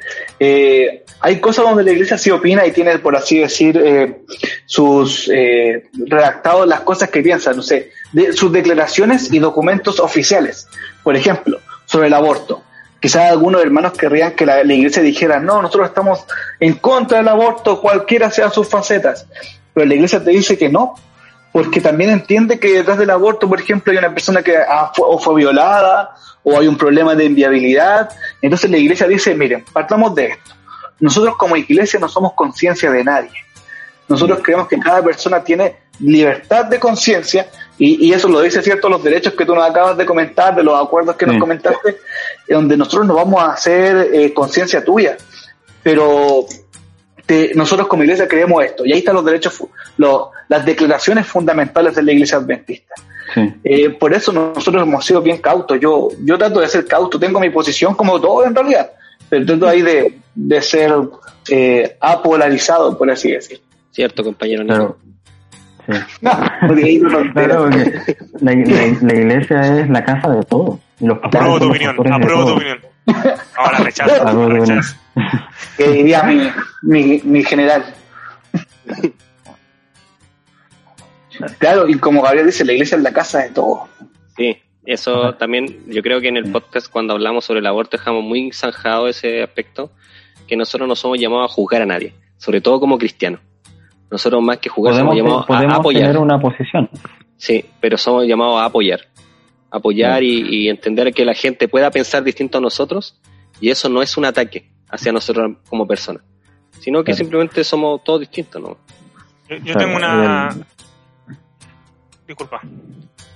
eh, hay cosas donde la iglesia sí opina y tiene, por así decir, eh, sus eh, redactados, las cosas que piensa, no sé, de, sus declaraciones y documentos oficiales. Por ejemplo, sobre el aborto. Quizás algunos hermanos querrían que la, la iglesia dijera, no, nosotros estamos en contra del aborto, cualquiera sean sus facetas. Pero la iglesia te dice que no, porque también entiende que detrás del aborto, por ejemplo, hay una persona que ah, fue, o fue violada o hay un problema de inviabilidad. Entonces la iglesia dice, miren, partamos de esto. Nosotros como iglesia no somos conciencia de nadie. Nosotros creemos que cada persona tiene libertad de conciencia y, y, eso lo dice cierto los derechos que tú nos acabas de comentar, de los acuerdos que nos comentaste, donde nosotros no vamos a hacer eh, conciencia tuya. Pero te, nosotros como iglesia creemos esto y ahí están los derechos, los, las declaraciones fundamentales de la iglesia adventista. Sí. Eh, por eso nosotros hemos sido bien cautos. Yo, yo trato de ser cauto, tengo mi posición como todo en realidad, pero trato ahí de, de ser eh, apolarizado, por así decir. Cierto, compañero. (laughs) Claro. Sí. No, porque claro, porque la, la, la, iglesia es la casa de todos. Los apruebo tu opinión, apruebo tu opinión. Ahora rechazo. rechazo. (laughs) Que diría mi, mi, mi general. Claro, y como Gabriel dice, la iglesia es la casa de todos. Sí, eso también, yo creo que en el podcast cuando hablamos sobre el aborto dejamos muy zanjado ese aspecto, que nosotros no somos llamados a juzgar a nadie, sobre todo como cristianos. Nosotros más que podemos, somos llamados podemos a apoyar. tener una posición. Sí, pero somos llamados a apoyar. Apoyar y, y, entender que la gente pueda pensar distinto a nosotros y eso no es un ataque hacia nosotros como personas, sino que Claro. simplemente somos todos distintos, ¿no? Yo, yo Claro, tengo una... el- Disculpa.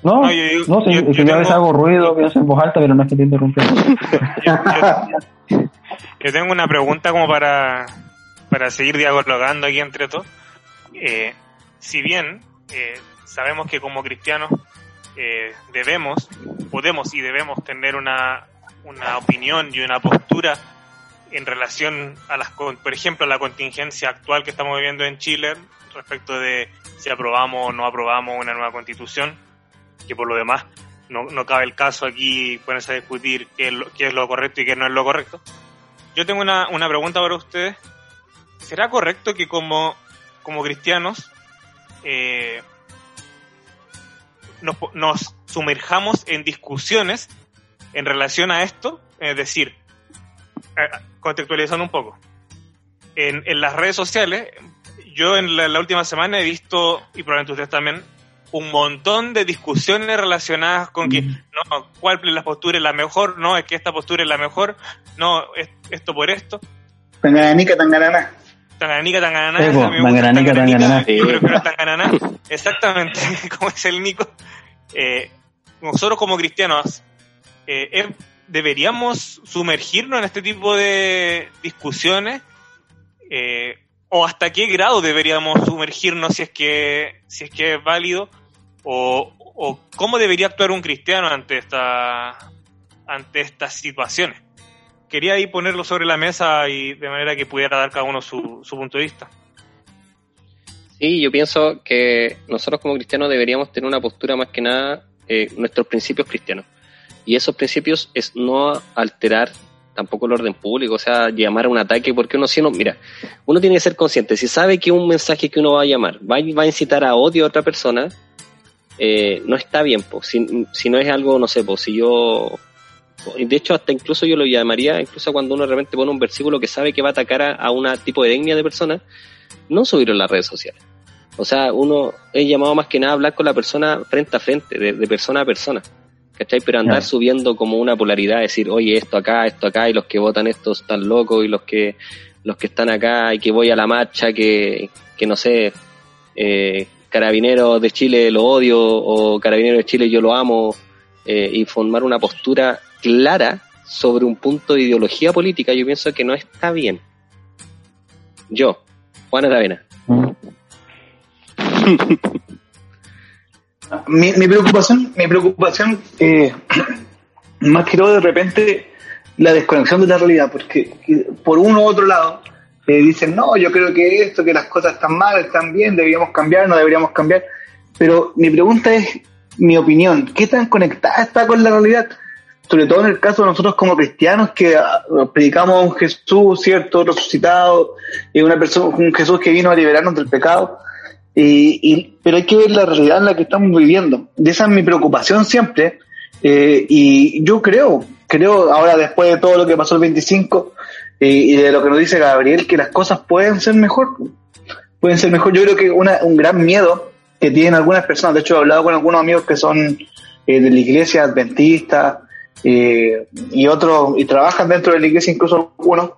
No, No, yo- yo- no, si, yo- si yo yo a veces tengo- hago ruido, pienso en voz alta, pero no es que te interrumpa. Yo, (laughs) yo- yo tengo una pregunta como para, para seguir dialogando aquí entre todos. Eh, si bien eh, sabemos que como cristianos eh, debemos, podemos y debemos tener una, una opinión y una postura en relación a las, por ejemplo, a la contingencia actual que estamos viviendo en Chile respecto de si aprobamos o no aprobamos una nueva constitución, que por lo demás no, no cabe el caso aquí ponerse a discutir qué es, lo, qué es lo correcto y qué no es lo correcto. Yo tengo una, una pregunta para ustedes. ¿Será correcto que como, como cristianos eh, nos, nos sumerjamos en discusiones en relación a esto? Es decir, eh, contextualizando un poco. En, en las redes sociales, yo en la, la última semana he visto, y probablemente ustedes también, un montón de discusiones relacionadas con que, no, cuál de las posturas es la mejor, no, es que esta postura es la mejor, no, es, esto por esto, Tangananica, tanganana. tangananica, tangananá, Sí, tangananica, tangananá. yo creo que no es tangananá, exactamente, (laughs) como es el Nico. Eh, nosotros como cristianos, eh, eh, ¿deberíamos sumergirnos en este tipo de discusiones? Eh, ¿O hasta qué grado deberíamos sumergirnos si es que, si es, que es válido? ¿O, o cómo debería actuar un cristiano ante, esta, ante estas situaciones? Quería ahí ponerlo sobre la mesa y de manera que pudiera dar cada uno su, su punto de vista. Sí, yo pienso que nosotros como cristianos deberíamos tener una postura más que nada, eh, nuestros principios cristianos. Y esos principios es no alterar tampoco el orden público, o sea, llamar a un ataque, porque uno si no, mira, uno tiene que ser consciente, si sabe que un mensaje que uno va a llamar va, va a incitar a odio a otra persona, eh, no está bien, si, si no es algo, no sé, pues, si yo, de hecho hasta incluso yo lo llamaría, incluso cuando uno de repente pone un versículo que sabe que va a atacar a, a un tipo de etnia de personas, no subirlo en las redes sociales. O sea, uno es llamado más que nada a hablar con la persona frente a frente, de persona a persona. ¿Cachai? Pero andar Claro. subiendo como una polaridad, decir, oye, esto acá, esto acá, y los que votan esto están locos, y los que, los que están acá, y que voy a la marcha, que, que no sé, eh, Carabineros de Chile lo odio, o Carabineros de Chile yo lo amo, eh, y formar una postura clara sobre un punto de ideología política, yo pienso que no está bien. Yo, Juan Aravena. (laughs) Mi, mi preocupación, mi preocupación, eh, (clears throat) más que todo de repente, la desconexión de la realidad, porque que por uno u otro lado eh, dicen, no, yo creo que esto, que las cosas están mal, están bien, deberíamos cambiar, no deberíamos cambiar. Pero mi pregunta es, mi opinión, ¿qué tan conectada está con la realidad? Sobre todo en el caso de nosotros como cristianos que ah, predicamos a un Jesús, ¿cierto? Resucitado, y una persona, un Jesús que vino a liberarnos del pecado. Y, y- pero hay que ver la realidad en la que estamos viviendo. Y esa es mi preocupación siempre. Eh, y yo creo, creo ahora después de todo lo que pasó el 25 eh, y de lo que nos dice Gabriel, que las cosas pueden ser mejor. Pueden ser mejor. Yo creo que una, un gran miedo que tienen algunas personas. De hecho, he hablado con algunos amigos que son eh, de la iglesia adventista eh, y otros, y trabajan dentro de la iglesia, incluso algunos,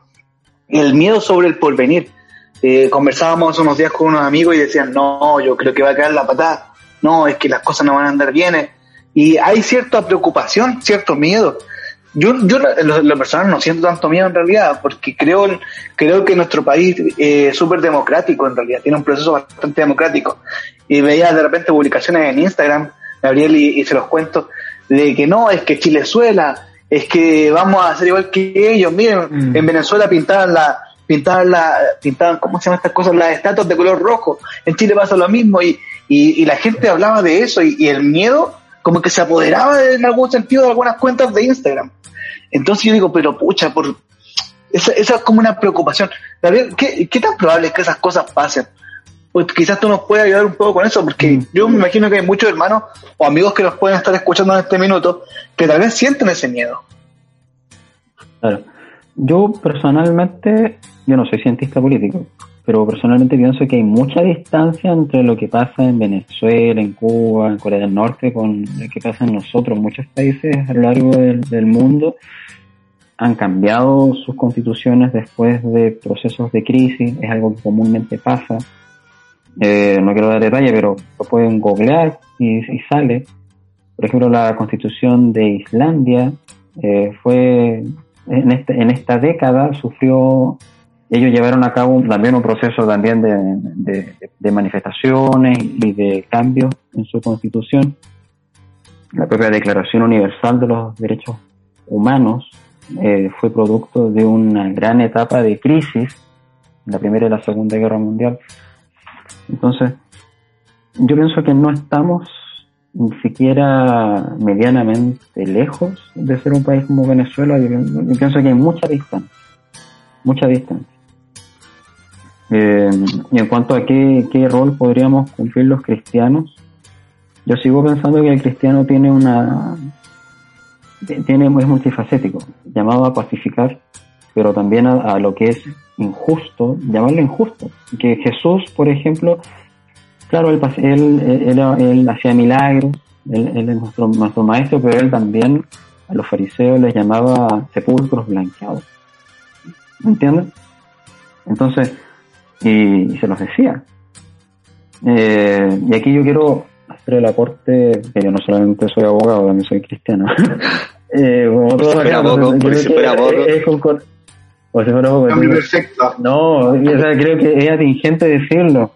el miedo sobre el porvenir. Eh, conversábamos hace unos días con unos amigos y decían, no, yo creo que va a caer la patada, no, es que las cosas no van a andar bien. Y hay cierta preocupación, cierto miedo. Yo, yo lo, lo personal no siento tanto miedo en realidad, porque creo, creo que nuestro país es súper democrático en realidad, tiene un proceso bastante democrático. Y veía de repente publicaciones en Instagram, Gabriel, y, y se los cuento, de que no, es que Chilezuela, es que vamos a hacer igual que ellos. Miren, Mm. en Venezuela pintaban la, pintaban la, pintaban, ¿cómo se llaman estas cosas? Las estatuas de color rojo. En Chile pasa lo mismo y, y, y la gente hablaba de eso y, y el miedo como que se apoderaba de- en algún sentido de algunas cuentas de Instagram. Entonces yo digo, pero pucha, por esa, esa es como una preocupación. Gabriel, ¿qué, ¿qué tan probable es que esas cosas pasen? Pues quizás tú nos puedas ayudar un poco con eso, porque Mm. yo me imagino que hay muchos hermanos o amigos que nos pueden estar escuchando en este minuto que tal vez sienten ese miedo. Claro. Yo personalmente, yo no soy cientista político, pero personalmente pienso que hay mucha distancia entre lo que pasa en Venezuela, en Cuba, en Corea del Norte, con lo que pasa en nosotros. Muchos países a lo largo del, mundo han cambiado sus constituciones después de procesos de crisis, es algo que comúnmente pasa. Eh, no quiero dar detalle, pero lo pueden googlear y, y sale. Por ejemplo, la constitución de Islandia eh, fue en, este, en esta década sufrió, ellos llevaron a cabo también un proceso también de, manifestaciones y de cambios en su constitución. La propia Declaración Universal de los Derechos Humanos eh, fue producto de una gran etapa de crisis, la Primera y la Segunda Guerra Mundial. Entonces, yo pienso que no estamos ni siquiera medianamente lejos de ser un país como Venezuela. Yo, yo pienso que hay mucha distancia, mucha distancia. Eh, y en cuanto a qué, qué rol podríamos cumplir los cristianos, yo sigo pensando que el cristiano tiene una tiene es multifacético, llamado a pacificar, pero también a, a lo que es injusto, llamarlo injusto. Que Jesús, por ejemplo, claro, él, él, él, él- él hacía milagros, él, él es nuestro, nuestro maestro, pero él también a los fariseos les llamaba sepulcros blanqueados. ¿Me entiendes? Entonces, y, y se los decía. Eh, y aquí yo quiero hacer el aporte, que yo no solamente soy abogado, también soy cristiano. (laughs) eh, como Por si todos fuera acá, perfecto. no, o sea, creo que es atingente decirlo.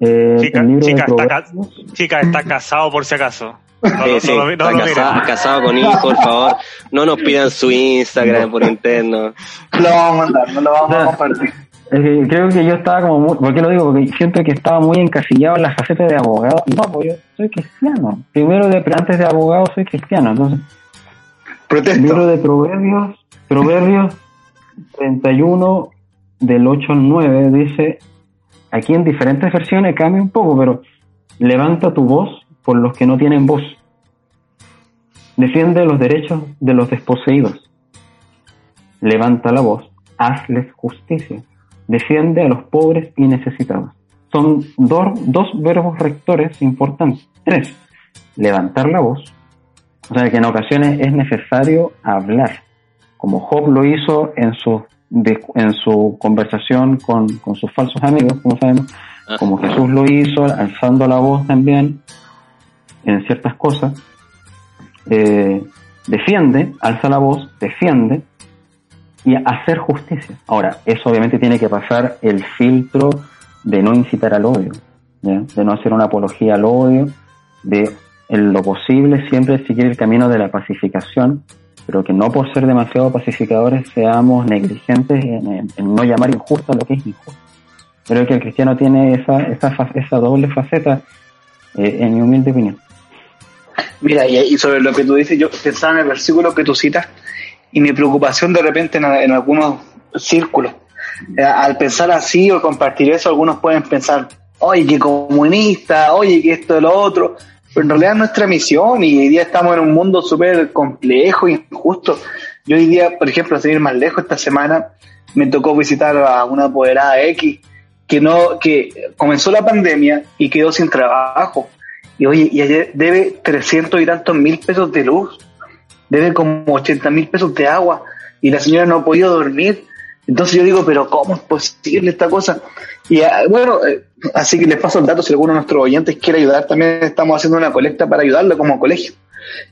Eh, Chica, el libro chica, de está, chica, está casado por si acaso. No, Sí, no, sí, no está casado, casado con hijos, por favor. No nos pidan su Instagram por interno. Lo vamos a mandar, no lo vamos a compartir. Es que creo que yo estaba como muy, ¿por qué lo digo? Porque siento que estaba muy encasillado en la faceta de abogado. No, pues yo soy cristiano. Primero, de, antes de abogado, soy cristiano. Entonces, el libro Protesto. de Proverbios, Proverbios 31, del 8 al 9, dice, aquí en diferentes versiones cambia un poco, pero levanta tu voz por los que no tienen voz. Defiende los derechos de los desposeídos. Levanta la voz, hazles justicia. Defiende a los pobres y necesitados. Son dos, dos verbos rectores importantes. Tres, levantar la voz. O sea que en ocasiones es necesario hablar, como Job lo hizo en su, de- en su conversación con, con sus falsos amigos, como sabemos, Ah. como Jesús lo hizo, alzando la voz también en ciertas cosas. Eh, defiende, alza la voz, defiende y hacer justicia. Ahora, eso obviamente tiene que pasar el filtro de no incitar al odio, ¿ya? de no hacer una apología al odio, de en lo posible siempre seguir el camino de la pacificación, pero que no por ser demasiado pacificadores seamos negligentes en, no llamar injusto a lo que es injusto. Creo que el cristiano tiene esa, esa, esa doble faceta, eh, en mi humilde opinión. Mira, y, sobre lo que tú dices, yo pensaba en el versículo que tú citas y mi preocupación de repente en, algunos círculos. Eh, al pensar así o compartir eso, algunos pueden pensar, oye, que comunista, oye, que esto y lo otro. Pero en realidad es nuestra misión y hoy día estamos en un mundo súper complejo e injusto. Yo hoy día, por ejemplo, sin ir más lejos, esta semana me tocó visitar a una apoderada X que no, que comenzó la pandemia y quedó sin trabajo. Y oye, y ayer debe 300 y tantos mil pesos de luz, debe como 80 mil pesos de agua, y la señora no ha podido dormir. Entonces yo digo, pero ¿cómo es posible esta cosa? Y ah, bueno, eh, así que les paso el dato si alguno de nuestros oyentes quiere ayudar, también estamos haciendo una colecta para ayudarlo como colegio.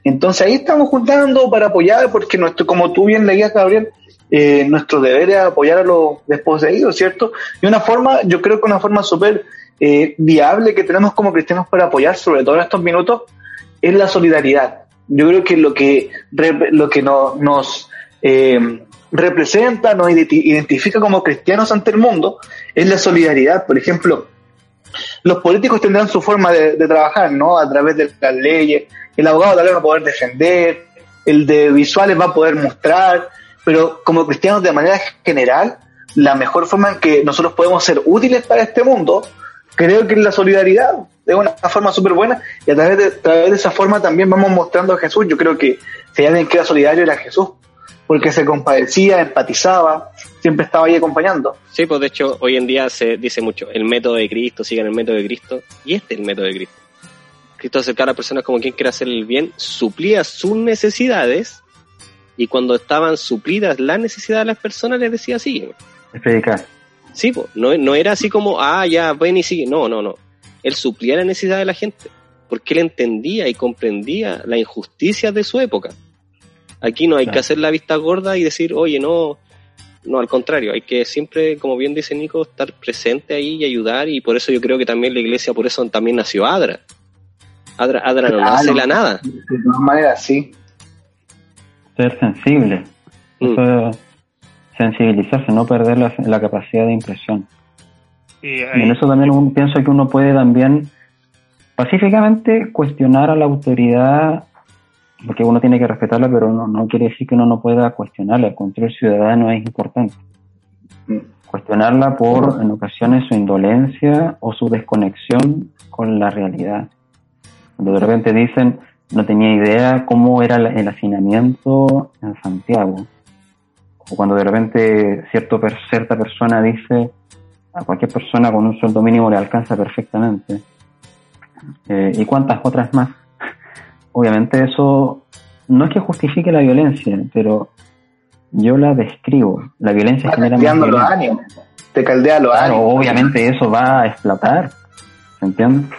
Entonces ahí estamos juntando para apoyar, porque nuestro, como tú bien leías, Gabriel, eh, nuestro deber es apoyar a los desposeídos, ¿cierto? Y una forma, yo creo que una forma súper eh, viable que tenemos como cristianos para apoyar, sobre todo en estos minutos, es la solidaridad. Yo creo que lo que, lo que nos eh, representa, nos identifica como cristianos ante el mundo, es la solidaridad. Por ejemplo, los políticos tendrán su forma de, trabajar, ¿no? A través de las leyes. El abogado tal vez va a poder defender, el de visuales va a poder mostrar, pero como cristianos de manera general, la mejor forma en que nosotros podemos ser útiles para este mundo, creo que es la solidaridad. Es una forma súper buena y a través, de, a través de esa forma también vamos mostrando a Jesús. Yo creo que si alguien que era solidario era Jesús porque se compadecía, empatizaba, siempre estaba ahí acompañando. Sí, pues de hecho hoy en día se dice mucho, el método de Cristo, sigan el método de Cristo, y este es el método de Cristo. Cristo acercaba a personas como quien quiere hacer el bien, suplía sus necesidades, y cuando estaban suplidas las necesidades de las personas les decía así. Explicar. Sí, pues, no, no era así como, ah, ya, ven y sigue, no, no, no. Él suplía la necesidad de la gente, porque él entendía y comprendía la injusticia de su época Aquí no hay que hacer la vista gorda y decir, oye, no, no, al contrario, hay que siempre, como bien dice Nico, estar presente ahí y ayudar y por eso yo creo que también la iglesia, por eso también nació Adra. Adra, Adra no nace la nada. De todas maneras, sí. Ser sensible. Mm. sensibilizarse, no perder la, capacidad de impresión. Y, en eso también pienso que uno puede también pacíficamente cuestionar a la autoridad porque uno tiene que respetarla, pero no, no quiere decir que uno no pueda cuestionarla. El control ciudadano es importante. Cuestionarla por, en ocasiones, su indolencia o su desconexión con la realidad. Cuando de repente dicen, no tenía idea cómo era el hacinamiento en Santiago. O cuando de repente cierto, cierta persona dice, a cualquier persona con un sueldo mínimo le alcanza perfectamente. Eh, ¿Y cuántas otras más? Obviamente eso no es que justifique la violencia, pero yo la describo. La violencia genera más los ánimos. Te caldea los ánimos. Obviamente eso va a explotar. ¿Se entiende?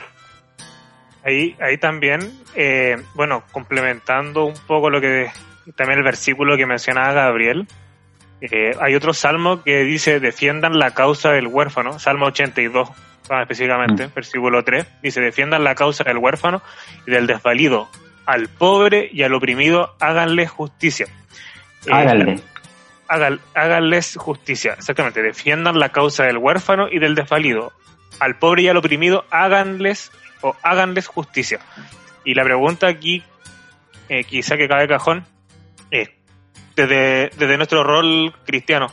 Ahí, ahí también, eh, bueno, complementando un poco lo que también el versículo que mencionaba Gabriel, eh, hay otro salmo que dice defiendan la causa del huérfano, Salmo 82 específicamente, mm. versículo 3, dice defiendan la causa del huérfano y del desvalido, al pobre y al oprimido, háganle justicia. Eh, háganle. háganles justicia, exactamente. Defiendan la causa del huérfano y del desvalido. Al pobre y al oprimido, háganles o háganles justicia. Y la pregunta aquí, eh, quizá que cabe cajón, es, desde, desde nuestro rol cristiano,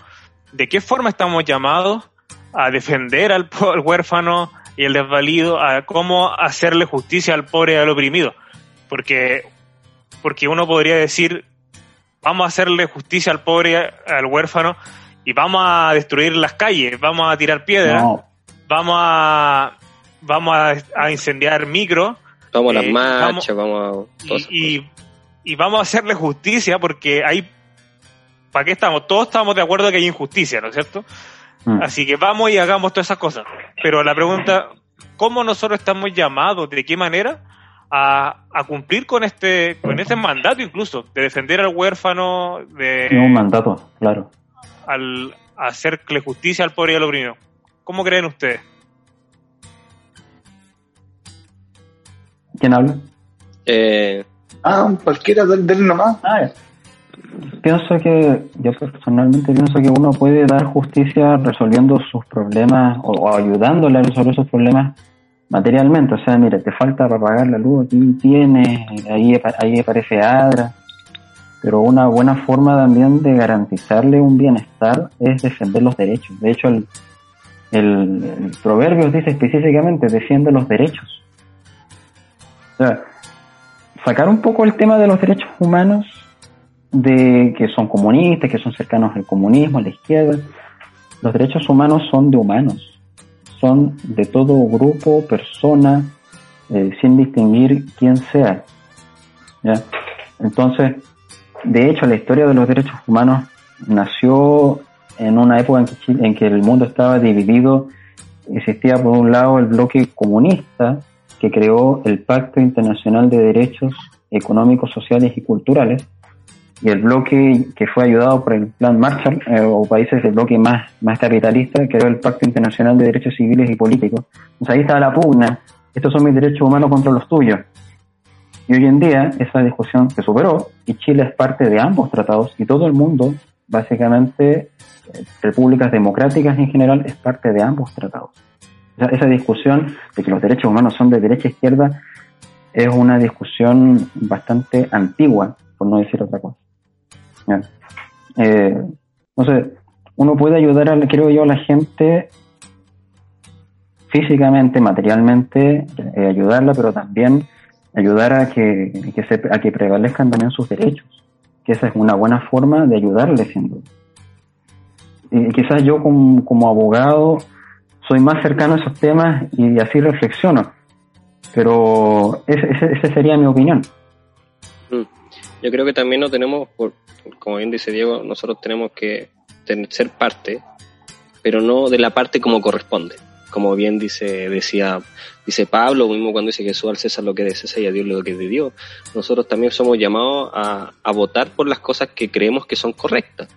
¿de qué forma estamos llamados a defender al, al huérfano y al desvalido, a cómo hacerle justicia al pobre y al oprimido? Porque, porque uno podría decir, vamos a hacerle justicia al pobre, al huérfano, y vamos a destruir las calles, vamos a tirar piedras, vamos a vamos a, incendiar micro. Vamos a las eh, marchas, vamos, a... Y, y, vamos a hacerle justicia porque hay... ¿Para qué estamos? Todos estamos de acuerdo que hay injusticia, ¿no es cierto? Mm. Así que vamos y hagamos todas esas cosas. Pero la pregunta, ¿cómo nosotros estamos llamados? ¿De qué manera? A, cumplir con este con este mandato incluso de defender al huérfano de un mandato claro al hacerle justicia al pobre y al oprimido ¿cómo creen ustedes? ¿quién habla? Eh... ah cualquiera del, nomás ah, pienso que yo personalmente pienso que uno puede dar justicia resolviendo sus problemas o ayudándole a resolver sus problemas materialmente, o sea, mira, te falta para pagar la luz, aquí tienes, ahí, ahí aparece ADRA, pero una buena forma también de garantizarle un bienestar es defender los derechos. De hecho, el, el, proverbio dice específicamente, defiende los derechos. O sea, sacar un poco el tema de los derechos humanos, de que son comunistas, que son cercanos al comunismo, a la izquierda. Los derechos humanos son de humanos de todo grupo, persona, eh, sin distinguir quién sea. Entonces, de hecho, la historia de los derechos humanos nació en una época en Chile- en que el mundo estaba dividido. Existía por un lado el bloque comunista que creó el Pacto Internacional de Derechos Económicos, Sociales y Culturales, y el bloque que fue ayudado por el Plan Marshall, eh, o países del bloque más, más capitalista, creó el Pacto Internacional de Derechos Civiles y Políticos. Entonces ahí estaba la pugna, estos son mis derechos humanos contra los tuyos. Y hoy en día esa discusión se superó y Chile es parte de ambos tratados y todo el mundo, básicamente, eh, repúblicas democráticas en general, es parte de ambos tratados. Esa discusión de que los derechos humanos son de derecha a izquierda es una discusión bastante antigua, por no decir otra cosa. Eh, no sé, uno puede ayudar, a, creo yo, a la gente físicamente, materialmente, eh, ayudarla, pero también ayudar a que, que se, a que prevalezcan también sus derechos, que esa es una buena forma de ayudarle, sin duda. Y quizás yo como, como abogado soy más cercano a esos temas y así reflexiono, pero ese, ese, ese sería mi opinión. Mm. Yo creo que también no tenemos, por, como bien dice Diego, nosotros tenemos que tener, ser parte, pero no de la parte como corresponde. Como bien dice, decía, dice Pablo, mismo cuando dice Jesús al César lo que es de César y a Dios lo que es de Dios. Nosotros también somos llamados a, a votar por las cosas que creemos que son correctas.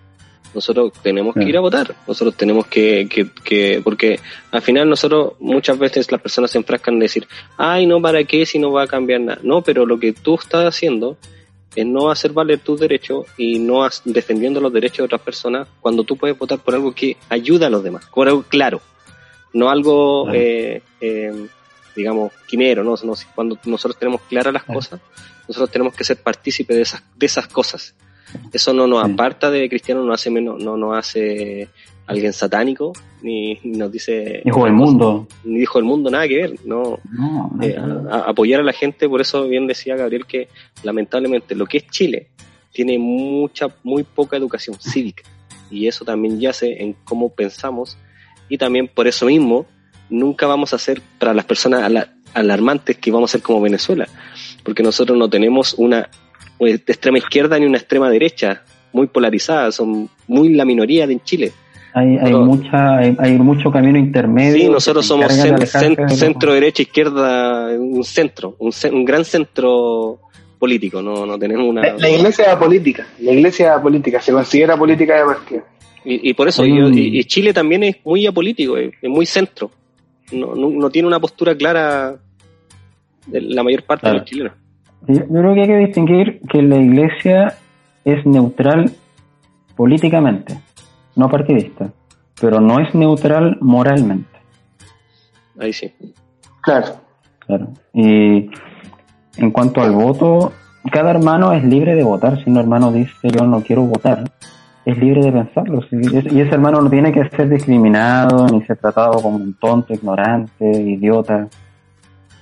Nosotros tenemos que ir a votar, nosotros tenemos que, que, que, porque al final nosotros muchas veces las personas se enfrascan en decir, ay, no, ¿para qué si no va a cambiar nada? No, pero lo que tú estás haciendo es no hacer valer tus derechos y no has- defendiendo los derechos de otras personas cuando tú puedes votar por algo que ayuda a los demás, por algo claro, no algo, Claro. eh, eh, digamos, quimero, ¿no? No, Cuando nosotros tenemos claras las Claro. cosas, nosotros tenemos que ser partícipes de esas, de esas cosas. Eso no nos aparta de cristiano, no hace menos, no nos hace alguien satánico, ni nos dice Hijo del mundo. ni hijo del mundo, nada que ver, no, No, no, eh, a- a- apoyar a la gente, por eso bien decía Gabriel que lamentablemente lo que es Chile tiene mucha, muy poca educación cívica y eso también yace en cómo pensamos y también por eso mismo nunca vamos a ser para las personas ala- alarmantes que vamos a ser como Venezuela, porque nosotros no tenemos una una extrema izquierda ni una extrema derecha muy polarizada, son muy la minoría de en Chile. Hay, hay, mucha, hay, hay mucho camino intermedio. Sí, nosotros somos centro, derecha, izquierda, un centro, un, un gran centro político, no, no tenemos una... La, la iglesia política, la iglesia política, se considera política de partida. Y, y por eso, y- Chile también es muy apolítico, es, es muy centro, no, no, no tiene una postura clara de la mayor parte Claro. de los chilenos. Yo creo que hay que distinguir que la iglesia es neutral políticamente, no partidista, pero no es neutral moralmente. Ahí sí. Claro. Claro. Y en cuanto al voto, cada hermano es libre de votar. Si un hermano dice yo no quiero votar, es libre de pensarlo. Y ese hermano no tiene que ser discriminado ni ser tratado como un tonto, ignorante, idiota.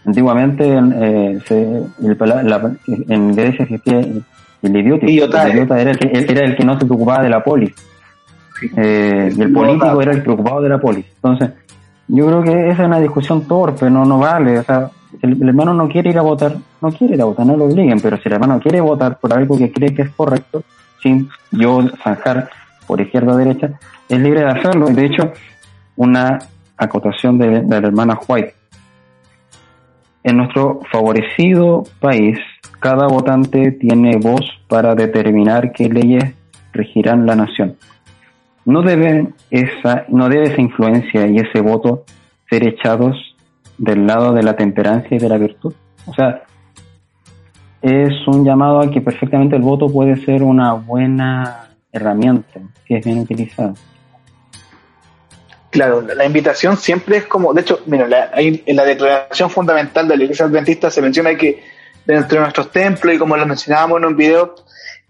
Antiguamente eh, se- el pala- la- en iglesia existía el, el idiota. Idiota, El idiota era el, que, era el que no se preocupaba de la polis. Eh, y el político era el preocupado de la polis. Entonces, yo creo que esa es una discusión torpe, no, no vale. O sea, el, el hermano no quiere ir a votar, no quiere ir a votar, no lo obliguen, pero si el hermano quiere votar por algo que cree que es correcto, sin yo zanjar por izquierda o derecha, es libre de hacerlo. De hecho, una acotación de, de la hermana White. En nuestro favorecido país, cada votante tiene voz para determinar qué leyes regirán la nación. No debe esa, no debe esa influencia y ese voto ser echados del lado de la temperancia y de la virtud. O sea, es un llamado a que perfectamente el voto puede ser una buena herramienta si es bien utilizado. Claro, la, invitación siempre es como, de hecho, mira, la- en la declaración fundamental de la Iglesia Adventista se menciona que dentro de nuestros templos, y como lo mencionábamos en un video,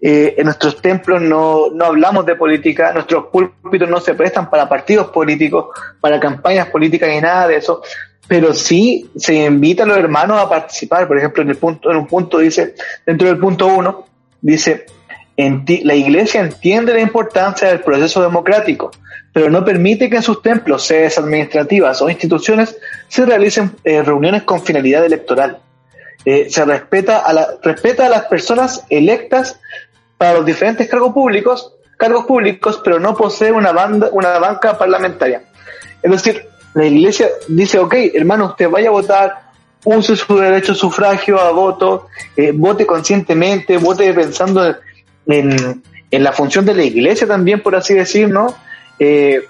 eh, en nuestros templos no, no hablamos de política, nuestros púlpitos no se prestan para partidos políticos, para campañas políticas y nada de eso, pero sí se invita a los hermanos a participar. Por ejemplo, en el punto, en un punto dice, dentro del punto uno, dice, "Enti- la iglesia entiende la importancia del proceso democrático, pero no permite que en sus templos, sedes administrativas o instituciones se realicen eh, reuniones con finalidad electoral. Eh, se respeta a, la, respeta a las personas electas para los diferentes cargos públicos, cargos públicos, pero no posee una, banda, una banca parlamentaria. Es decir, la iglesia dice, ok, hermano, usted vaya a votar, use su derecho a sufragio, a voto, eh, vote conscientemente, vote pensando en, la función de la iglesia también, por así decir, ¿no? Eh,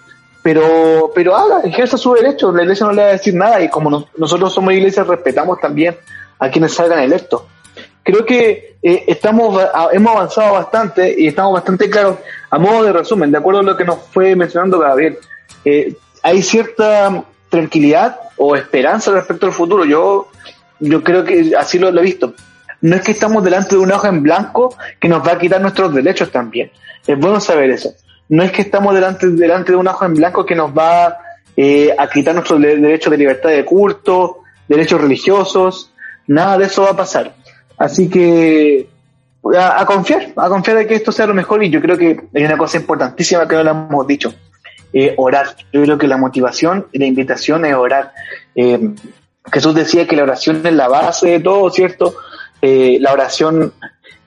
pero, pero haga, ejerza su derecho, la iglesia no le va a decir nada y como nosotros somos iglesia respetamos también a quienes salgan electos. Creo que eh, estamos, hemos avanzado bastante y estamos bastante claros, a modo de resumen, de acuerdo a lo que nos fue mencionando Gabriel, eh, hay cierta tranquilidad o esperanza respecto al futuro. Yo, yo creo que así lo, he visto. No es que estamos delante de una hoja en blanco que nos va a quitar nuestros derechos también. Es bueno saber eso no es que estamos delante, delante de un ojo en blanco que nos va eh, a quitar nuestros derechos de libertad de culto, derechos religiosos, nada de eso va a pasar. Así que a, confiar, a confiar de que esto sea lo mejor y yo creo que hay una cosa importantísima que no lo hemos dicho, eh, orar. Yo creo que la motivación y la invitación es orar. Eh, Jesús decía que la oración es la base de todo, ¿cierto? la oración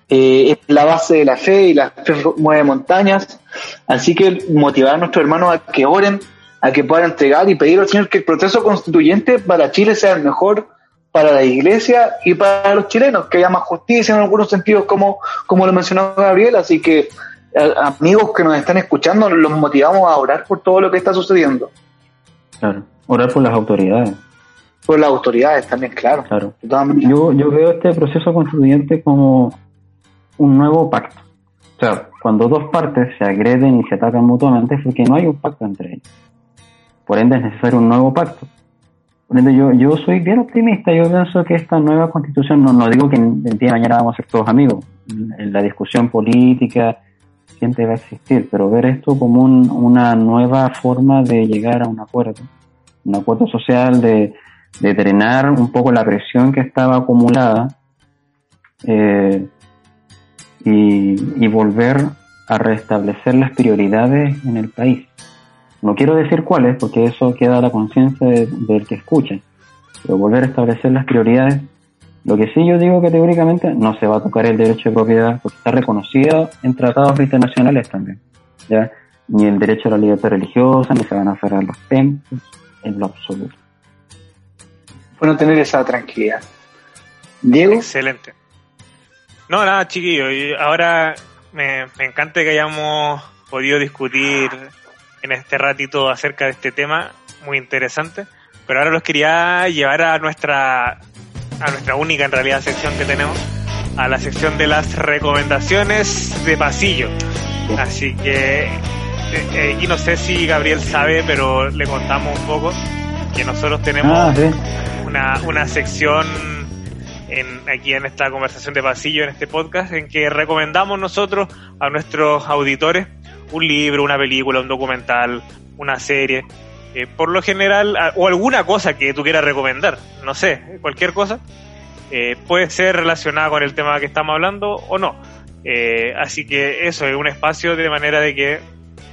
es la base de la fe y la fe mueve montañas. Así que motivar a nuestros hermanos a que oren, a que puedan entregar y pedir al Señor que el proceso constituyente para Chile sea el mejor para la iglesia y para los chilenos, que haya más justicia en algunos sentidos, como, como lo mencionó Gabriel. Así que, amigos que nos están escuchando, los motivamos a orar por todo lo que está sucediendo. Claro, orar por las autoridades. Por las autoridades también, claro. claro. Yo, yo veo este proceso constituyente como un nuevo pacto. O sea, cuando dos partes se agreden y se atacan mutuamente es porque no hay un pacto entre ellos. Por ende es necesario un nuevo pacto. Yo, yo soy bien optimista, yo pienso que esta nueva constitución, no, no digo que el día de mañana vamos a ser todos amigos, la discusión política siempre va a existir, pero ver esto como una nueva forma de llegar a un acuerdo, un acuerdo social de, de drenar un poco la presión que estaba acumulada, eh, y, volver a restablecer las prioridades en el país. No quiero decir cuáles, porque eso queda a la conciencia del que escucha, pero volver a establecer las prioridades. Lo que sí yo digo categóricamente, no se va a tocar el derecho de propiedad, porque está reconocido en tratados internacionales también. ¿ya? Ni el derecho a la libertad religiosa, ni se van a cerrar los templos, en lo absoluto. Bueno, tener esa tranquilidad. Diego. Excelente. No, nada, chiquillo. Y ahora me, encanta que hayamos podido discutir en este ratito acerca de este tema muy interesante. Pero ahora los quería llevar a nuestra, a nuestra única en realidad sección que tenemos, a la sección de las recomendaciones de pasillo. Así que, eh, eh, y no sé si Gabriel sabe, pero le contamos un poco que nosotros tenemos ah, una, una sección en, aquí en esta conversación de pasillo, en este podcast, en que recomendamos nosotros a nuestros auditores un libro, una película, un documental, una serie, eh, por lo general, o alguna cosa que tú quieras recomendar, no sé, cualquier cosa, eh, puede ser relacionada con el tema que estamos hablando o no. Eh, así que eso es un espacio de manera de que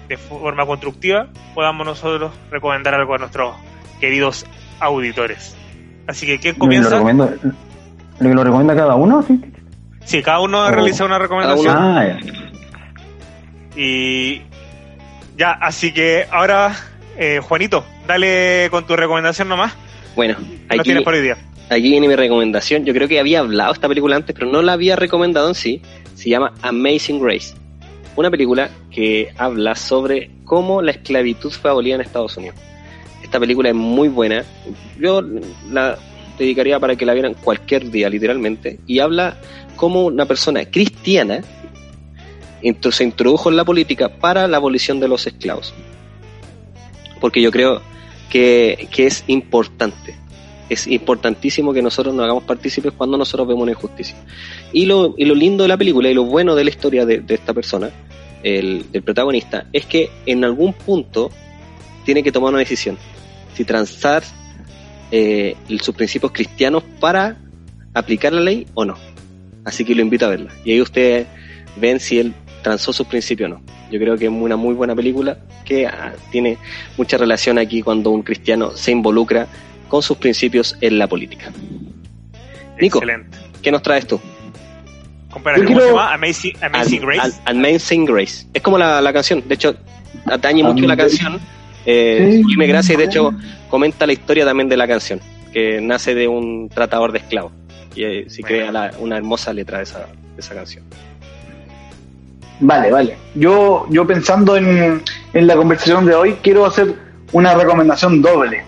de forma constructiva podamos nosotros recomendar algo a nuestros queridos auditores. Así que, ¿quién comienza? ¿Lo, lo recomienda cada uno? Sí, sí cada uno oh. realiza una recomendación. Ah, y ya, así que ahora, eh, Juanito, dale con tu recomendación nomás. Bueno, aquí, aquí viene mi recomendación. Yo creo que había hablado esta película antes, pero no la había recomendado en sí. Se llama Amazing Grace. Una película que habla sobre cómo la esclavitud fue abolida en Estados Unidos. Esta película es muy buena. Yo la dedicaría para que la vieran cualquier día, literalmente, y habla como una persona cristiana se introdujo en la política para la abolición de los esclavos. Porque yo creo que, es importante. Es importantísimo que nosotros nos hagamos partícipes cuando nosotros vemos una injusticia. Y lo, y lo lindo de la película y lo bueno de la historia de, esta persona, el, del protagonista, es que en algún punto tiene que tomar una decisión. Si transar eh, sus principios cristianos para aplicar la ley o no. Así que lo invito a verla. Y ahí ustedes ven si él transó sus principios o no. Yo creo que es una muy buena película que ah, tiene mucha relación aquí cuando un cristiano se involucra con sus principios en la política. Nico, Excelente. ¿qué nos traes tú? ¿cómo quiero- se llama? Amazing, Amazing Am- Grace. Am- Amazing Grace. Es como la, la canción. De hecho, atañe mucho la canción. Eh, Sí. Sublime Gracia, y de hecho, comenta la historia también de la canción, que nace de un tratador de esclavos. Y eh, sí crea la- una hermosa letra de esa, de esa canción. Vale, vale. Yo, yo pensando en, en la conversación de hoy, quiero hacer una recomendación doble.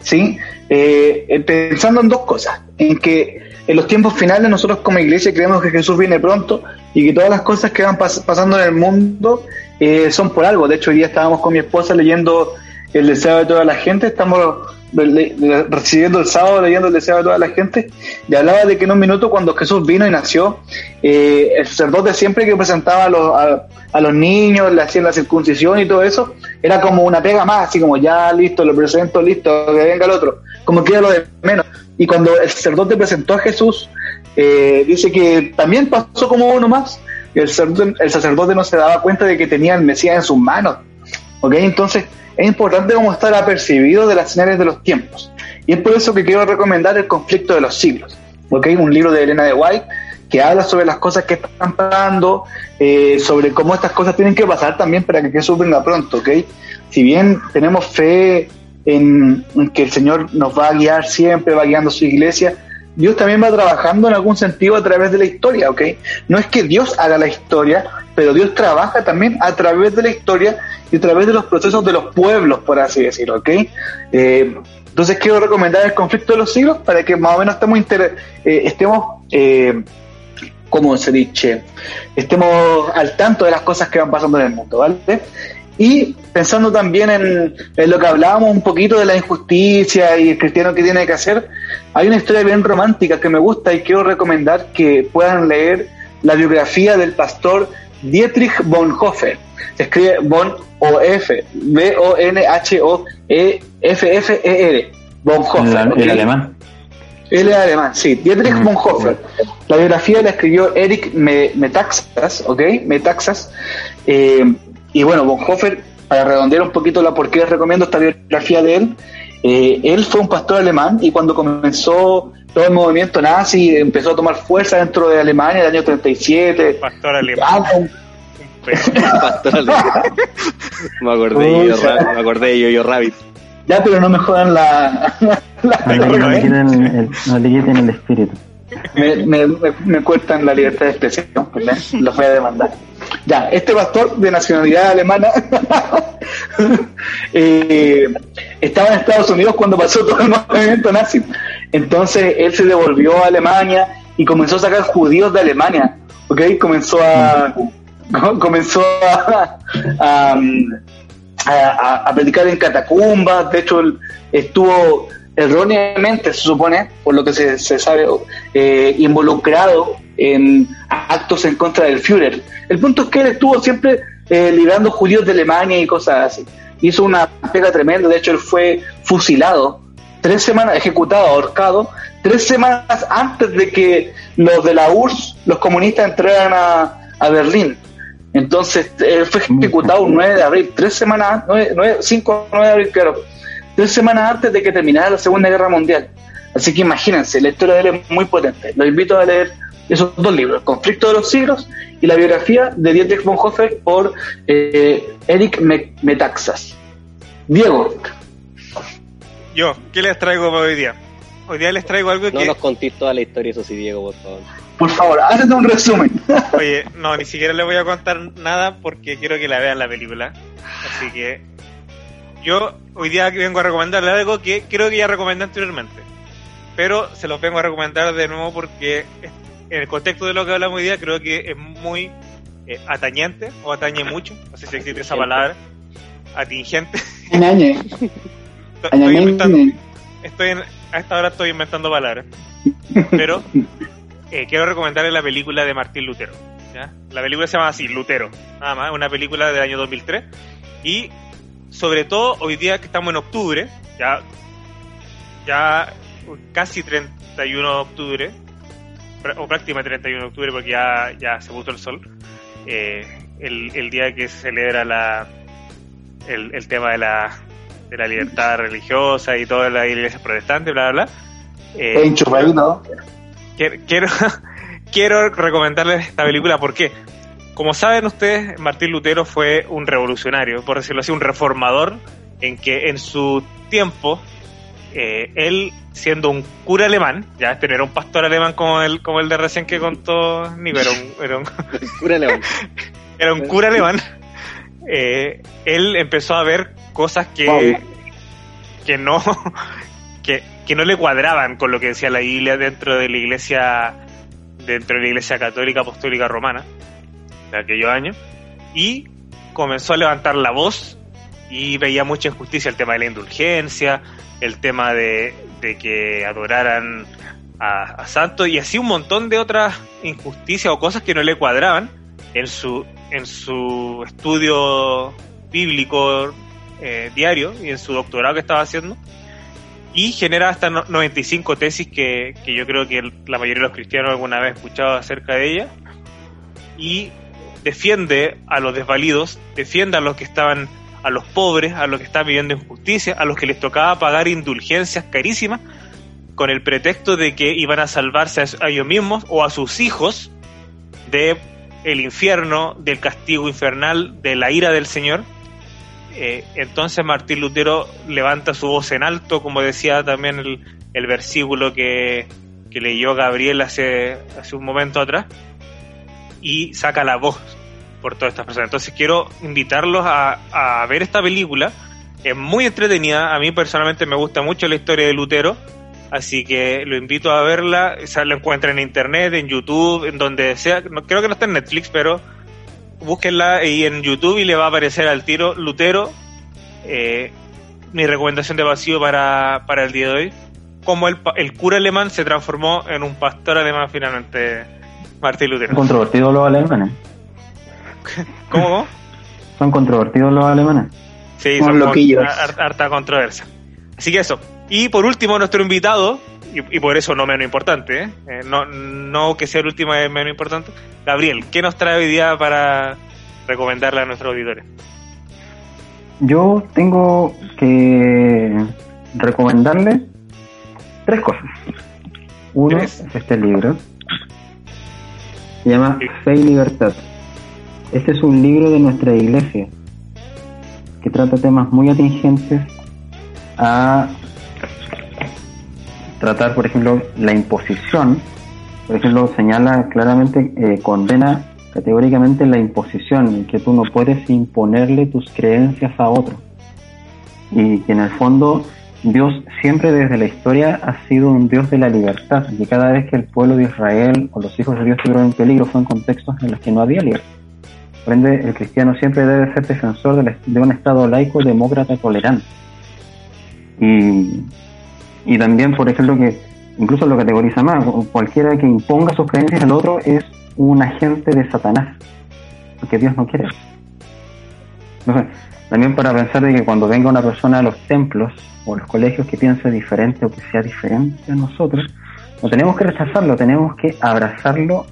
¿Sí? Eh, eh, pensando en dos cosas. En que en los tiempos finales nosotros como iglesia creemos que Jesús viene pronto y que todas las cosas que van pas- pasando en el mundo eh, son por algo. De hecho, hoy día estábamos con mi esposa leyendo el deseo de toda la gente. Estamos recibiendo el sábado leyendo el deseo de toda la gente. Y hablaba de que en un minuto cuando Jesús vino y nació, eh, el sacerdote siempre que presentaba a los, niños, le hacían la circuncisión y todo eso, era como una pega más, así como ya listo, lo presento, listo, que venga el otro, como que era lo de menos. Y cuando el sacerdote presentó a Jesús, eh, dice que también pasó como uno más, el sacerdote, el sacerdote no se daba cuenta de que tenía el Mesías en sus manos. ¿ok? Entonces es importante como estar apercibido de las señales de los tiempos. Y es por eso que quiero recomendar El conflicto de los siglos, ¿ok? un libro de Elena de White que habla sobre las cosas que están pasando, eh, sobre cómo estas cosas tienen que pasar también para que Jesús venga pronto. ¿ok? Si bien tenemos fe en, en que el Señor nos va a guiar siempre, va guiando su iglesia, Dios también va trabajando en algún sentido a través de la historia, ¿ok? No es que Dios haga la historia, pero Dios trabaja también a través de la historia y a través de los procesos de los pueblos, por así decirlo, ¿ok? Eh, entonces quiero recomendar el conflicto de los siglos para que más o menos estemos, inter- eh, estemos eh, como se dice, estemos al tanto de las cosas que van pasando en el mundo, ¿vale? Y pensando también en, en lo que hablábamos un poquito de la injusticia y el cristiano que tiene que hacer, hay una historia bien romántica que me gusta y quiero recomendar que puedan leer la biografía del pastor Dietrich Bonhoeffer. Se escribe Bon o F, B O N H O E F F E R. Bonhoeffer. El, el alemán. Él alemán, sí. Dietrich Mm. Bonhoeffer. La biografía la escribió Eric Me- Metaxas, ¿ok? Metaxas. Eh, y bueno, Bonhoeffer, para redondear un poquito la por qué les recomiendo esta biografía de él, eh, él fue un pastor alemán y cuando comenzó todo el movimiento nazi, empezó a tomar fuerza dentro de Alemania en el año 37. Pastor alemán. Ah. (laughs) Pastor alemán. me acordé yo, me acordé yo, yo Rabbit. ya, pero no me jodan la... la- No le, no le ¿eh? quiten el, no le quiten el espíritu. me, me, me, me cortan la libertad de expresión, ¿verdad? los voy a demandar. Ya, este pastor de nacionalidad alemana (laughs) eh, estaba en Estados Unidos cuando pasó todo el movimiento nazi. Entonces él se devolvió a Alemania y comenzó a sacar judíos de Alemania. ¿ok? Comenzó a comenzó a, a, a, a predicar en catacumbas. De hecho, él estuvo erróneamente, se supone, por lo que se, sabe, eh, involucrado en actos en contra del Führer. El punto es que él estuvo siempre eh, librando judíos de Alemania y cosas así. Hizo una pega tremenda, de hecho él fue fusilado, tres semanas, ejecutado, ahorcado, tres semanas antes de que los de la URSS, los comunistas, entraran a, a Berlín. Entonces él fue ejecutado un 9 de abril, tres semanas, 9, 9, 5 9 de abril, claro, tres semanas antes de que terminara la Segunda Guerra Mundial. Así que imagínense, la historia de él es muy potente. Los invito a leer esos dos libros, conflicto de los siglos y la biografía de Dietrich Bonhoeffer por eh, Eric Me- Metaxas. Diego, Yo, ¿qué les traigo para hoy día? Hoy día les traigo algo No que, nos contéis toda la historia, eso sí, Diego, por favor. por favor, hazte un resumen. oye, no, ni siquiera les voy a contar nada porque quiero que la vean la película. Así que yo hoy día vengo a recomendarles algo que creo que ya recomendé anteriormente. Pero se los vengo a recomendar de nuevo porque en el contexto de lo que hablamos hoy día creo que es muy eh, atañente o atañe (laughs) mucho. No sé si existe esa palabra. Atingente. (laughs) Estoy, estoy inventando, estoy en- a esta hora estoy inventando palabras. Pero eh, quiero recomendarles la película de Martín Lutero. ¿ya? La película se llama así, Lutero. Nada más, una película del año 2003. Y sobre todo hoy día que estamos en octubre, ya, ya casi 31 de octubre, o prácticamente 31 de octubre porque ya, ya se puso el sol. eh, el, el día que se celebra la, el, el tema de la, de la libertad (laughs) religiosa y toda la iglesia protestante, bla, bla, bla. Eh, quiero, quiero, (laughs) quiero recomendarles esta película porque, como saben ustedes, Martín Lutero fue un revolucionario, por decirlo así, un reformador, en que en su tiempo, eh, él siendo un cura alemán, ya este no era un pastor alemán como el, como el de recién que contó Nico, era un, era un, (laughs) Cura León. (laughs) era un cura alemán, eh, él empezó a ver cosas que, Wow. que no (laughs) que, que no le cuadraban con lo que decía la Biblia dentro de la iglesia dentro de la iglesia católica apostólica romana de aquellos años y comenzó a levantar la voz y veía mucha injusticia el tema de la indulgencia el tema de, de que adoraran a, a santos y así un montón de otras injusticias o cosas que no le cuadraban en su en su estudio bíblico eh, diario y en su doctorado que estaba haciendo. Y genera hasta no- 95 tesis que, que yo creo que la mayoría de los cristianos alguna vez ha escuchado acerca de ella. Y defiende a los desvalidos, defiende a los que estaban, a los pobres, a los que están viviendo injusticia, a los que les tocaba pagar indulgencias carísimas con el pretexto de que iban a salvarse a, a ellos mismos o a sus hijos de el infierno, del castigo infernal, de la ira del Señor. Eh, entonces Martín Lutero levanta su voz en alto, como decía también el, el versículo que, que leyó Gabriel hace, hace un momento atrás, y saca la voz por todas estas personas. Entonces quiero invitarlos a, ver esta película. Es muy entretenida, a mí personalmente me gusta mucho la historia de Lutero, así que lo invito a verla. O la encuentran en internet, en YouTube, en donde sea. No, creo que no está en Netflix, pero búsquenla ahí en YouTube y le va a aparecer al tiro Lutero. Eh, mi recomendación de vacío para, para el día de hoy. Como el, el cura alemán se transformó en un pastor alemán finalmente, Martín Lutero. Son controvertidos los alemanes. (laughs) ¿Cómo? Son controvertidos los alemanes. Sí, Unos son loquillos. con- harta controversia. Así que eso. Y por último, nuestro invitado, y, y por eso no menos importante, ¿eh? Eh, no, no que sea el último es menos importante, Gabriel, ¿qué nos trae hoy día para recomendarle a nuestros auditores? Yo tengo que recomendarle tres cosas. Uno ¿Tres? es este libro. Se llama Sí. Fe y Libertad. Este es un libro de nuestra iglesia que trata temas muy atingentes a tratar, por ejemplo, la imposición. Por ejemplo, señala claramente, eh, condena categóricamente la imposición, que tú no puedes imponerle tus creencias a otro. Y que en el fondo Dios siempre desde la historia ha sido un Dios de la libertad, y cada vez que el pueblo de Israel o los hijos de Dios estuvieron en peligro fue en contextos en los que no había libertad. Por el cristiano siempre debe ser defensor de, un Estado laico, demócrata, tolerante. Y, y también, por ejemplo, que incluso lo categoriza más, cualquiera que imponga sus creencias al otro es un agente de Satanás, porque Dios no quiere. Entonces, también para pensar de que cuando venga una persona a los templos o a los colegios que piense diferente o que sea diferente a nosotros, no tenemos que rechazarlo, tenemos que abrazarlo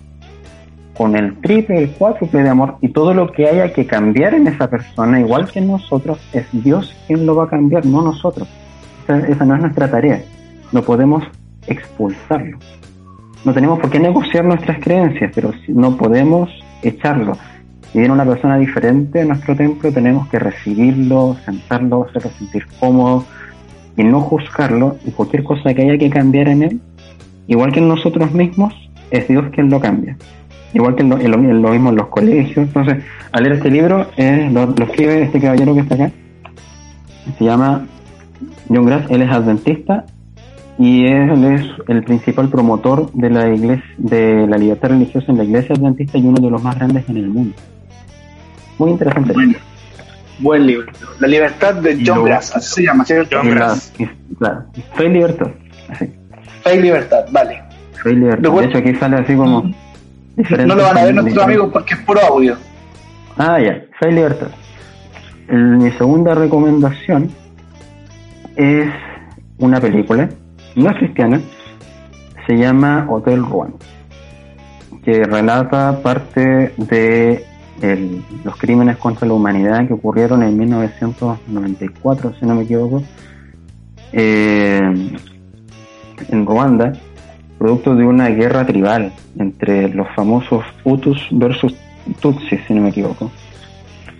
con el triple, el cuádruple de amor y todo lo que haya que cambiar en esa persona, igual que en nosotros, es Dios quien lo va a cambiar, no nosotros. Esa, no es nuestra tarea. No podemos expulsarlo. No tenemos por qué negociar nuestras creencias, pero no podemos echarlo. Si viene una persona diferente a nuestro templo, tenemos que recibirlo, sentarlo, hacerlo sentir cómodo y no juzgarlo. Y cualquier cosa que haya que cambiar en él, igual que en nosotros mismos, es Dios quien lo cambia. Igual que en lo, en lo- en lo mismo en los colegios. Entonces, al leer este libro, eh, lo, lo escribe este caballero que está acá. Se llama John Grass, él es adventista y él es el principal promotor de la iglesia, de la libertad religiosa en la iglesia adventista y uno de los más grandes en el mundo. Muy interesante. Bueno, buen libro. La libertad de John Lo- Grass, así se llama, ¿cierto? John Grass. claro, fe y libertad. Así, Fe y libertad, vale. fe y libertad. De hecho, aquí sale así como. No lo van a ver nuestros amigos porque es puro audio. Ah, ya, fe y libertad. El- mi segunda recomendación es una película, no es cristiana, se llama Hotel Ruan, que relata parte de el- los crímenes contra la humanidad que ocurrieron en 1994, si no me equivoco, eh, en Ruanda, producto de una guerra tribal entre los famosos Hutus versus Tutsis, si no me equivoco,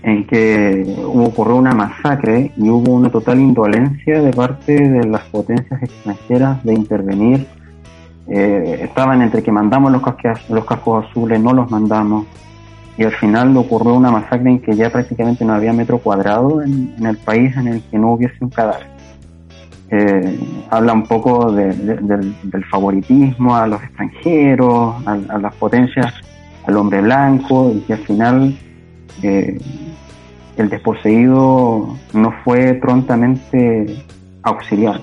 en que ocurrió una masacre y hubo una total indolencia de parte de las potencias extranjeras de intervenir. Eh, estaban entre que mandamos los, casque- los cascos azules, no los mandamos, y al final ocurrió una masacre en que ya prácticamente no había metro cuadrado en el país en el que no hubiese un cadáver. Eh, habla un poco de- de- del, favoritismo a los extranjeros, a, las potencias, al hombre blanco, y que al final eh, el desposeído no fue prontamente auxiliado.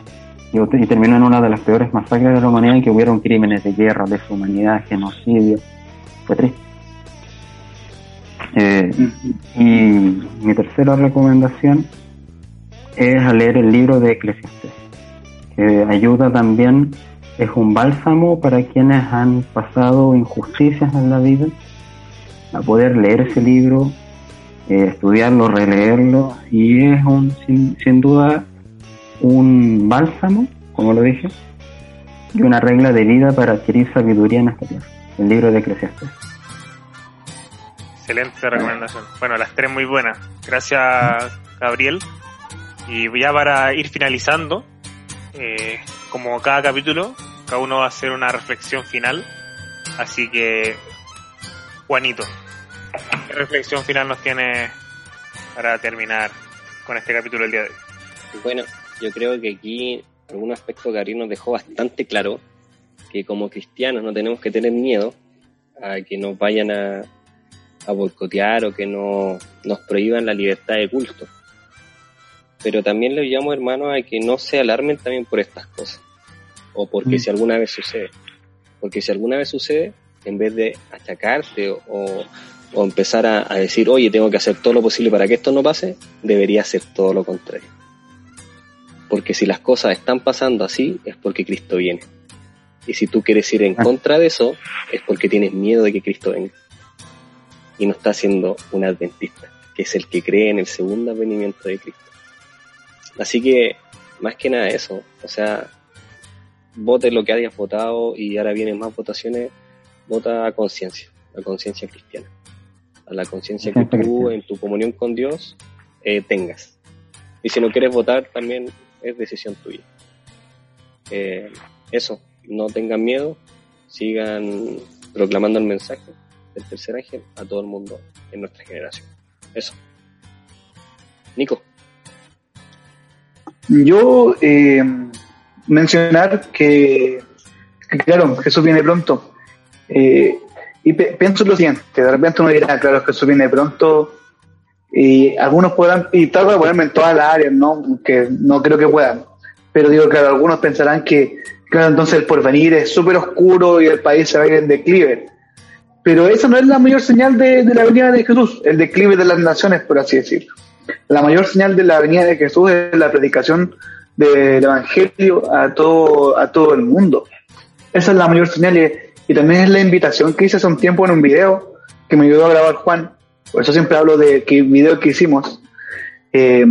Y, y terminó en una de las peores masacres de la humanidad en que hubieron crímenes de guerra, deshumanidad, genocidio. Fue triste. Eh, y mi tercera recomendación es a leer el libro de Eclesiastes, que ayuda también, es un bálsamo para quienes han pasado injusticias en la vida, a poder leer ese libro, eh, estudiarlo, releerlo, y es un, sin, sin duda un bálsamo, como lo dije, y una regla de vida para adquirir sabiduría en esta tierra, el libro de Eclesiastes. Excelente recomendación. Bueno, las tres muy buenas. Gracias, Gabriel. Y ya para ir finalizando, eh, como cada capítulo, cada uno va a hacer una reflexión final. Así que, Juanito, ¿qué reflexión final nos tiene para terminar con este capítulo del día de hoy? Bueno, yo creo que aquí algún aspecto Gabriel nos dejó bastante claro que como cristianos no tenemos que tener miedo a que nos vayan a, a boicotear o que no, nos prohíban la libertad de culto. Pero también le llamo hermanos a que no se alarmen también por estas cosas. O porque Mm. si alguna vez sucede. Porque si alguna vez sucede, en vez de achacarte o, o empezar a, a decir, oye, tengo que hacer todo lo posible para que esto no pase, debería hacer todo lo contrario. Porque si las cosas están pasando así, es porque Cristo viene. Y si tú quieres ir en Ah. contra de eso, es porque tienes miedo de que Cristo venga. Y no estás siendo un adventista, que es el que cree en el segundo advenimiento de Cristo. Así que, más que nada eso, o sea, vote lo que hayas votado y ahora vienen más votaciones, vota a conciencia, a conciencia cristiana. A la conciencia que tú en tu comunión con Dios eh, tengas. Y si no quieres votar, también es decisión tuya. Eh, eso, no tengan miedo, sigan proclamando el mensaje del tercer ángel a todo el mundo en nuestra generación. Eso. Nico. Yo eh, mencionar que, claro, Jesús viene pronto. Eh, y pienso en lo siguiente, de repente uno dirá, claro, Jesús viene pronto, y algunos podrán, y trato de ponerme en todas las áreas, ¿no? Que no creo que puedan. Pero digo, claro, algunos pensarán que, claro, entonces el porvenir es súper oscuro y el país se va a ir en declive. Pero esa no es la mayor señal de, de la venida de Jesús, el declive de las naciones, por así decirlo. La mayor señal de la venida de Jesús es la predicación del Evangelio a todo, a todo el mundo. Esa es la mayor señal y, también es la invitación que hice hace un tiempo en un video que me ayudó a grabar Juan. Por eso siempre hablo de que video que hicimos, eh,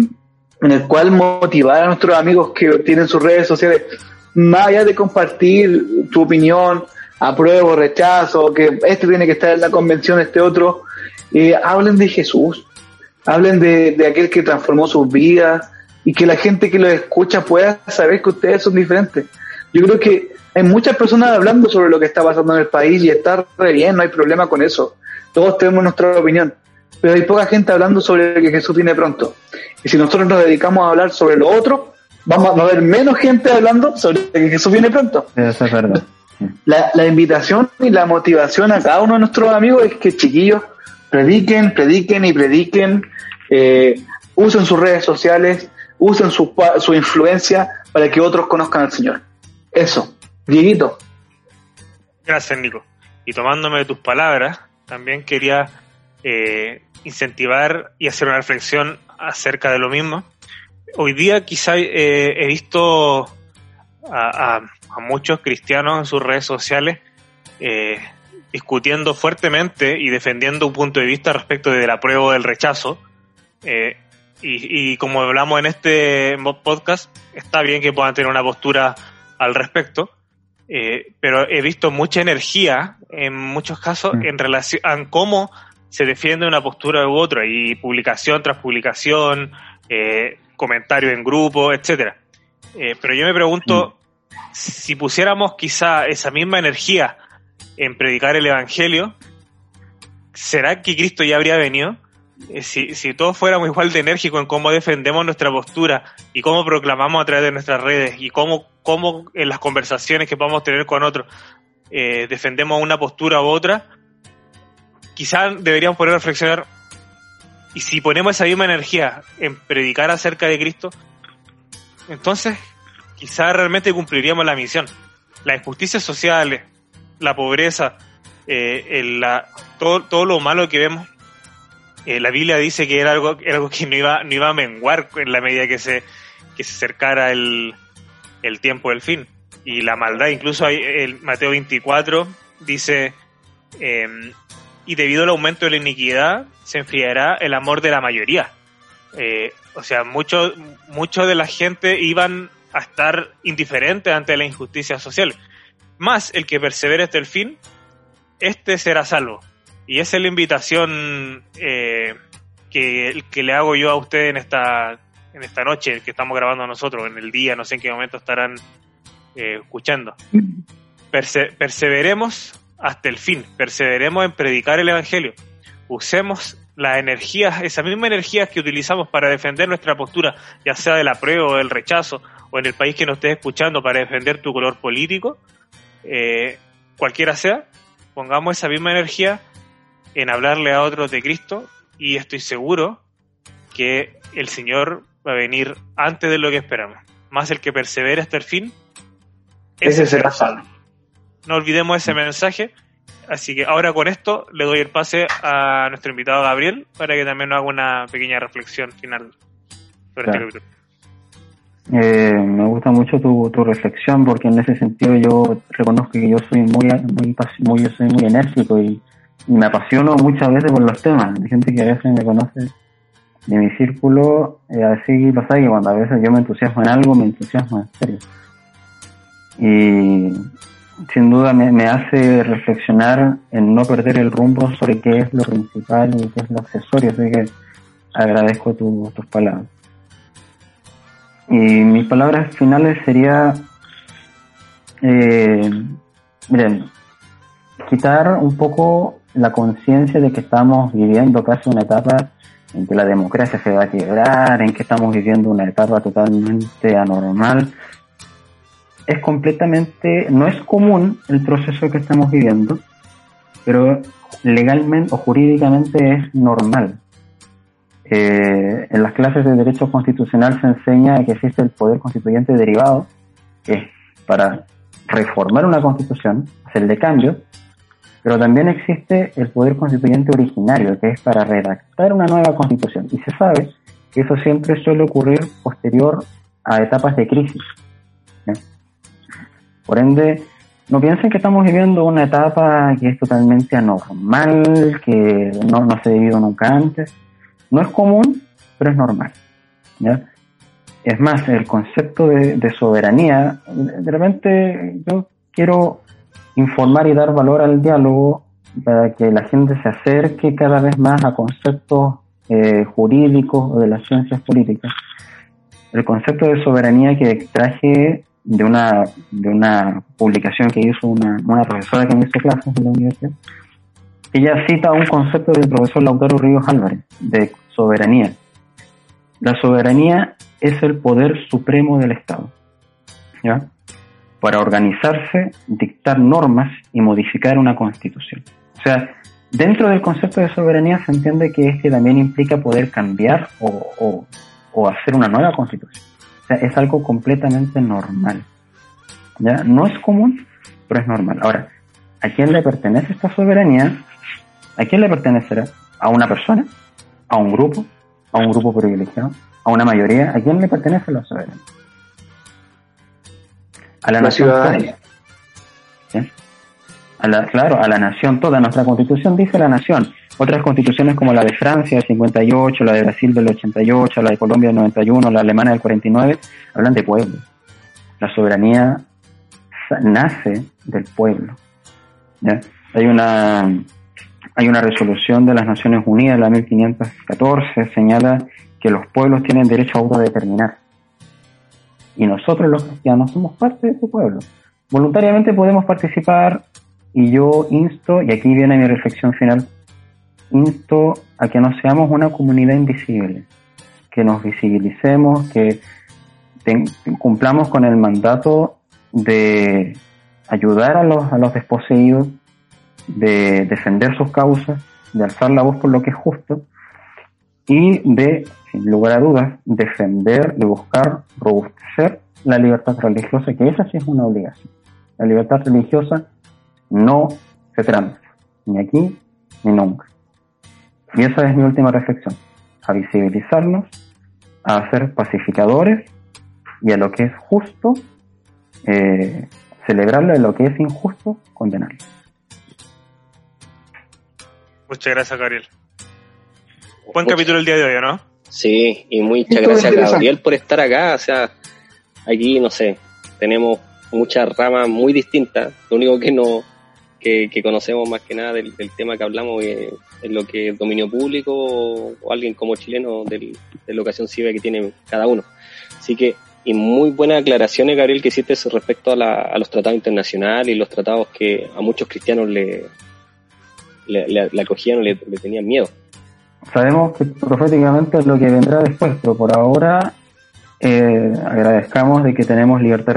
en el cual motivar a nuestros amigos que tienen sus redes sociales, más allá de compartir tu opinión, apruebo, rechazo, que este tiene que estar en la convención, este otro, eh, hablen de Jesús, hablen de, de aquel que transformó sus vidas y que la gente que los escucha pueda saber que ustedes son diferentes. Yo creo que hay muchas personas hablando sobre lo que está pasando en el país y está re bien, no hay problema con eso. Todos tenemos nuestra opinión, pero hay poca gente hablando sobre que Jesús viene pronto. Y si nosotros nos dedicamos a hablar sobre lo otro, vamos a ver menos gente hablando sobre que Jesús viene pronto. Eso es verdad. La, la invitación y la motivación a cada uno de nuestros amigos es que chiquillos prediquen, prediquen y prediquen, eh, usen sus redes sociales, usen su, su influencia para que otros conozcan al Señor. Eso, Dieguito. Gracias, Nico. Y tomándome de tus palabras, también quería eh, incentivar y hacer una reflexión acerca de lo mismo. Hoy día quizá eh, he visto a, a- a muchos cristianos en sus redes sociales eh, discutiendo fuertemente y defendiendo un punto de vista respecto del apruebo o del rechazo. Eh, y, y, como hablamos en este podcast, está bien que puedan tener una postura al respecto, eh, pero he visto mucha energía en muchos casos mm. en relación a cómo se defiende una postura u otra y publicación tras publicación, eh, comentario en grupo, etcétera. Pero yo me pregunto mm. si pusiéramos quizá esa misma energía en predicar el evangelio, ¿será que Cristo ya habría venido? Eh, si, si todos fuéramos igual de enérgicos en cómo defendemos nuestra postura y cómo proclamamos a través de nuestras redes y cómo, cómo en las conversaciones que podamos tener con otros eh, defendemos una postura u otra, quizás deberíamos poner a reflexionar, y si ponemos esa misma energía en predicar acerca de Cristo, entonces quizás realmente cumpliríamos la misión. Las injusticias sociales, la pobreza, eh, la, todo, todo lo malo que vemos, eh, la Biblia dice que era algo, algo que no iba, no iba a menguar en la medida que se, que se acercara el, el tiempo del fin. Y la maldad, incluso hay, el Mateo 24 dice, eh, y debido al aumento de la iniquidad se enfriará el amor de la mayoría. Eh, o sea, mucho, mucho de la gente iban a estar indiferentes ante la injusticia social. Más el que persevere hasta el fin, este será salvo. Y esa es la invitación eh, que, le hago yo a ustedes en esta, en esta noche que estamos grabando nosotros, en el día, no sé en qué momento estarán eh, escuchando. perseveremos hasta el fin, perseveremos en predicar el Evangelio, usemos las energías, esas mismas energías que utilizamos para defender nuestra postura, ya sea del apruebo o del rechazo, o en el país que nos estés escuchando para defender tu color político, eh, cualquiera sea, pongamos esa misma energía en hablarle a otros de Cristo y estoy seguro que el Señor va a venir antes de lo que esperamos. Más el que persevere hasta el fin. Ese será salvo no olvidemos ese mensaje. Así que ahora con esto le doy el pase a nuestro invitado Gabriel para que también nos haga una pequeña reflexión final sobre este capítulo. Eh, me gusta mucho tu, tu reflexión porque en ese sentido yo reconozco que yo soy muy muy, muy yo soy muy enérgico y, me apasiono muchas veces por los temas. Hay gente que a veces me conoce de mi círculo, eh, así lo sabe, cuando a veces yo me entusiasmo en algo, me entusiasmo en serio. Y, sin duda me, hace reflexionar en no perder el rumbo sobre qué es lo principal y qué es lo accesorio, así que agradezco tus palabras. Y mis palabras finales sería, eh, miren, quitar un poco la conciencia de que estamos viviendo casi una etapa en que la democracia se va a quebrar, en que estamos viviendo una etapa totalmente anormal, es completamente, no es común el proceso que estamos viviendo, pero legalmente o jurídicamente es normal. Eh, en las clases de Derecho Constitucional se enseña que existe el poder constituyente derivado, que es para reformar una constitución, hacerle cambios, pero también existe el poder constituyente originario, que es para redactar una nueva constitución. Y se sabe que eso siempre suele ocurrir posterior a etapas de crisis. Por ende, no piensen que estamos viviendo una etapa que es totalmente anormal, que no, no se ha vivido nunca antes. No es común, pero es normal. Es más, el concepto de, soberanía, de repente yo quiero informar y dar valor al diálogo para que la gente se acerque cada vez más a conceptos eh, jurídicos o de las ciencias políticas. El concepto de soberanía que traje de una, de una publicación que hizo una, una profesora que me hizo clases en la universidad. Ella cita un concepto del profesor Lautaro Ríos Álvarez, de soberanía. La soberanía es el poder supremo del Estado, ¿ya? Para organizarse, dictar normas y modificar una constitución. O sea, dentro del concepto de soberanía se entiende que este también implica poder cambiar o, o, o hacer una nueva constitución es algo completamente normal. ¿ya? No es común, pero es normal. Ahora, ¿a quién le pertenece esta soberanía? ¿A quién le pertenecerá? ¿A una persona? ¿A un grupo? ¿A un grupo privilegiado? ¿A una mayoría? ¿A quién le pertenece la soberanía? A la, ciudadanía. A la, claro, a la nación toda. Nuestra constitución dice la nación. Otras constituciones como la de Francia del 58, la de Brasil del 88, la de Colombia del 91, la alemana del 49, hablan de pueblo. La soberanía nace del pueblo. ¿ya? Hay una hay una resolución de las Naciones Unidas, la 1514, señala que los pueblos tienen derecho a autodeterminar. Y nosotros los cristianos somos parte de ese pueblo. Voluntariamente podemos participar y yo insto, y aquí viene mi reflexión final, insto a que no seamos una comunidad invisible, que nos visibilicemos, que cumplamos con el mandato de ayudar a los, a los desposeídos, de defender sus causas, de alzar la voz por lo que es justo y de, sin lugar a dudas, defender y buscar robustecer la libertad religiosa, que esa sí es una obligación. La libertad religiosa no se transa, ni aquí ni nunca. Y esa es mi última reflexión, a visibilizarnos, a ser pacificadores y a lo que es justo, eh, celebrarlo y lo que es injusto, condenarlo. Muchas gracias, Gabriel. Buen capítulo el día de hoy, ¿no? Sí, y muchas gracias. Gabriel por estar acá. O sea, aquí, no sé, tenemos muchas ramas muy distintas. Lo único que no que, que conocemos más que nada del, del tema que hablamos es lo que es dominio público o, o alguien como chileno del, de la ocasión cívica que tiene cada uno. Así que, y muy buenas aclaraciones, Gabriel, que hiciste respecto a, la- a los tratados internacionales y los tratados que a muchos cristianos le, le, le- le acogían o le- le tenían miedo. Sabemos que proféticamente es lo que vendrá después, pero por ahora eh, agradezcamos de que tenemos libertad.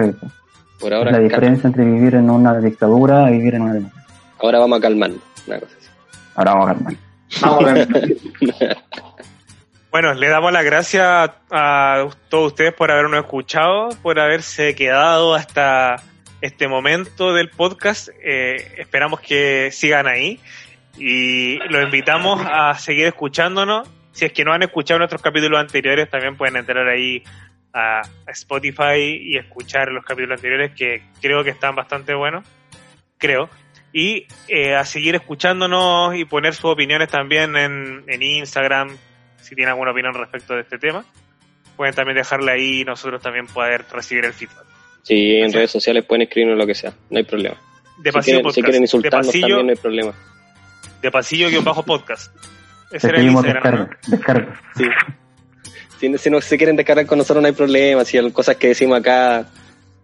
Por Es ahora, la diferencia entre vivir en una dictadura y vivir en una democracia. ahora vamos a calmarnos. Una cosa así. Ahora vamos a calmar. Vamos a ver. (laughs) Bueno, le damos las gracias a todos ustedes por habernos escuchado, por haberse quedado hasta este momento del podcast. Eh, esperamos que sigan ahí y los invitamos a seguir escuchándonos. Si es que no han escuchado nuestros capítulos anteriores, también pueden entrar ahí a Spotify y escuchar los capítulos anteriores que creo que están bastante buenos. Creo. Y eh, a seguir escuchándonos y poner sus opiniones también en, en Instagram, si tienen alguna opinión respecto de este tema. Pueden también dejarla ahí y nosotros también poder recibir el feedback. Sí, en redes sociales pueden escribirnos lo que sea, no hay problema. De si, pasillo quieren, si quieren insultarnos también no hay problema. De pasillo guion bajo podcast. Ese Te era el pedimos Instagram, ¿no? descargas, descargas. Sí. Si, si no se quieren descargar con nosotros no hay problema, si hay cosas que decimos acá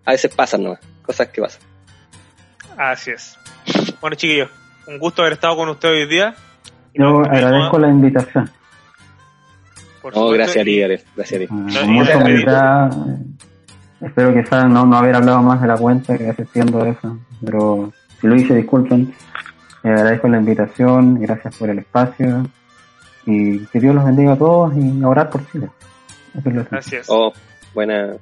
a veces pasan, ¿no? Cosas que pasan. Así es. Bueno, chiquillos, un gusto haber estado con ustedes hoy día. Yo agradezco la invitación. por No, gracias a ti, gracias a ti. Ah, No, Espero quizás no, no haber hablado más de la cuenta que asistiendo a eso. Pero si lo hice, disculpen. Eh, agradezco la invitación, gracias por el espacio. Y que Dios los bendiga a todos y a orar por Chile. Eso es lo que- Gracias. Oh, buena.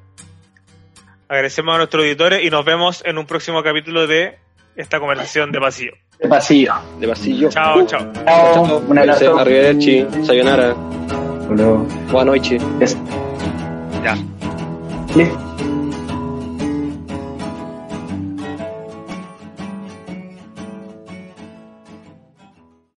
Agradecemos a nuestros auditores y nos vemos en un próximo capítulo de esta conversación de pasillo. De pasillo. De pasillo. Chao, chao. Chao. Un abrazo. Arrivederci, sayonara, Hasta luego. buenas noches. Es- Ya. Listo.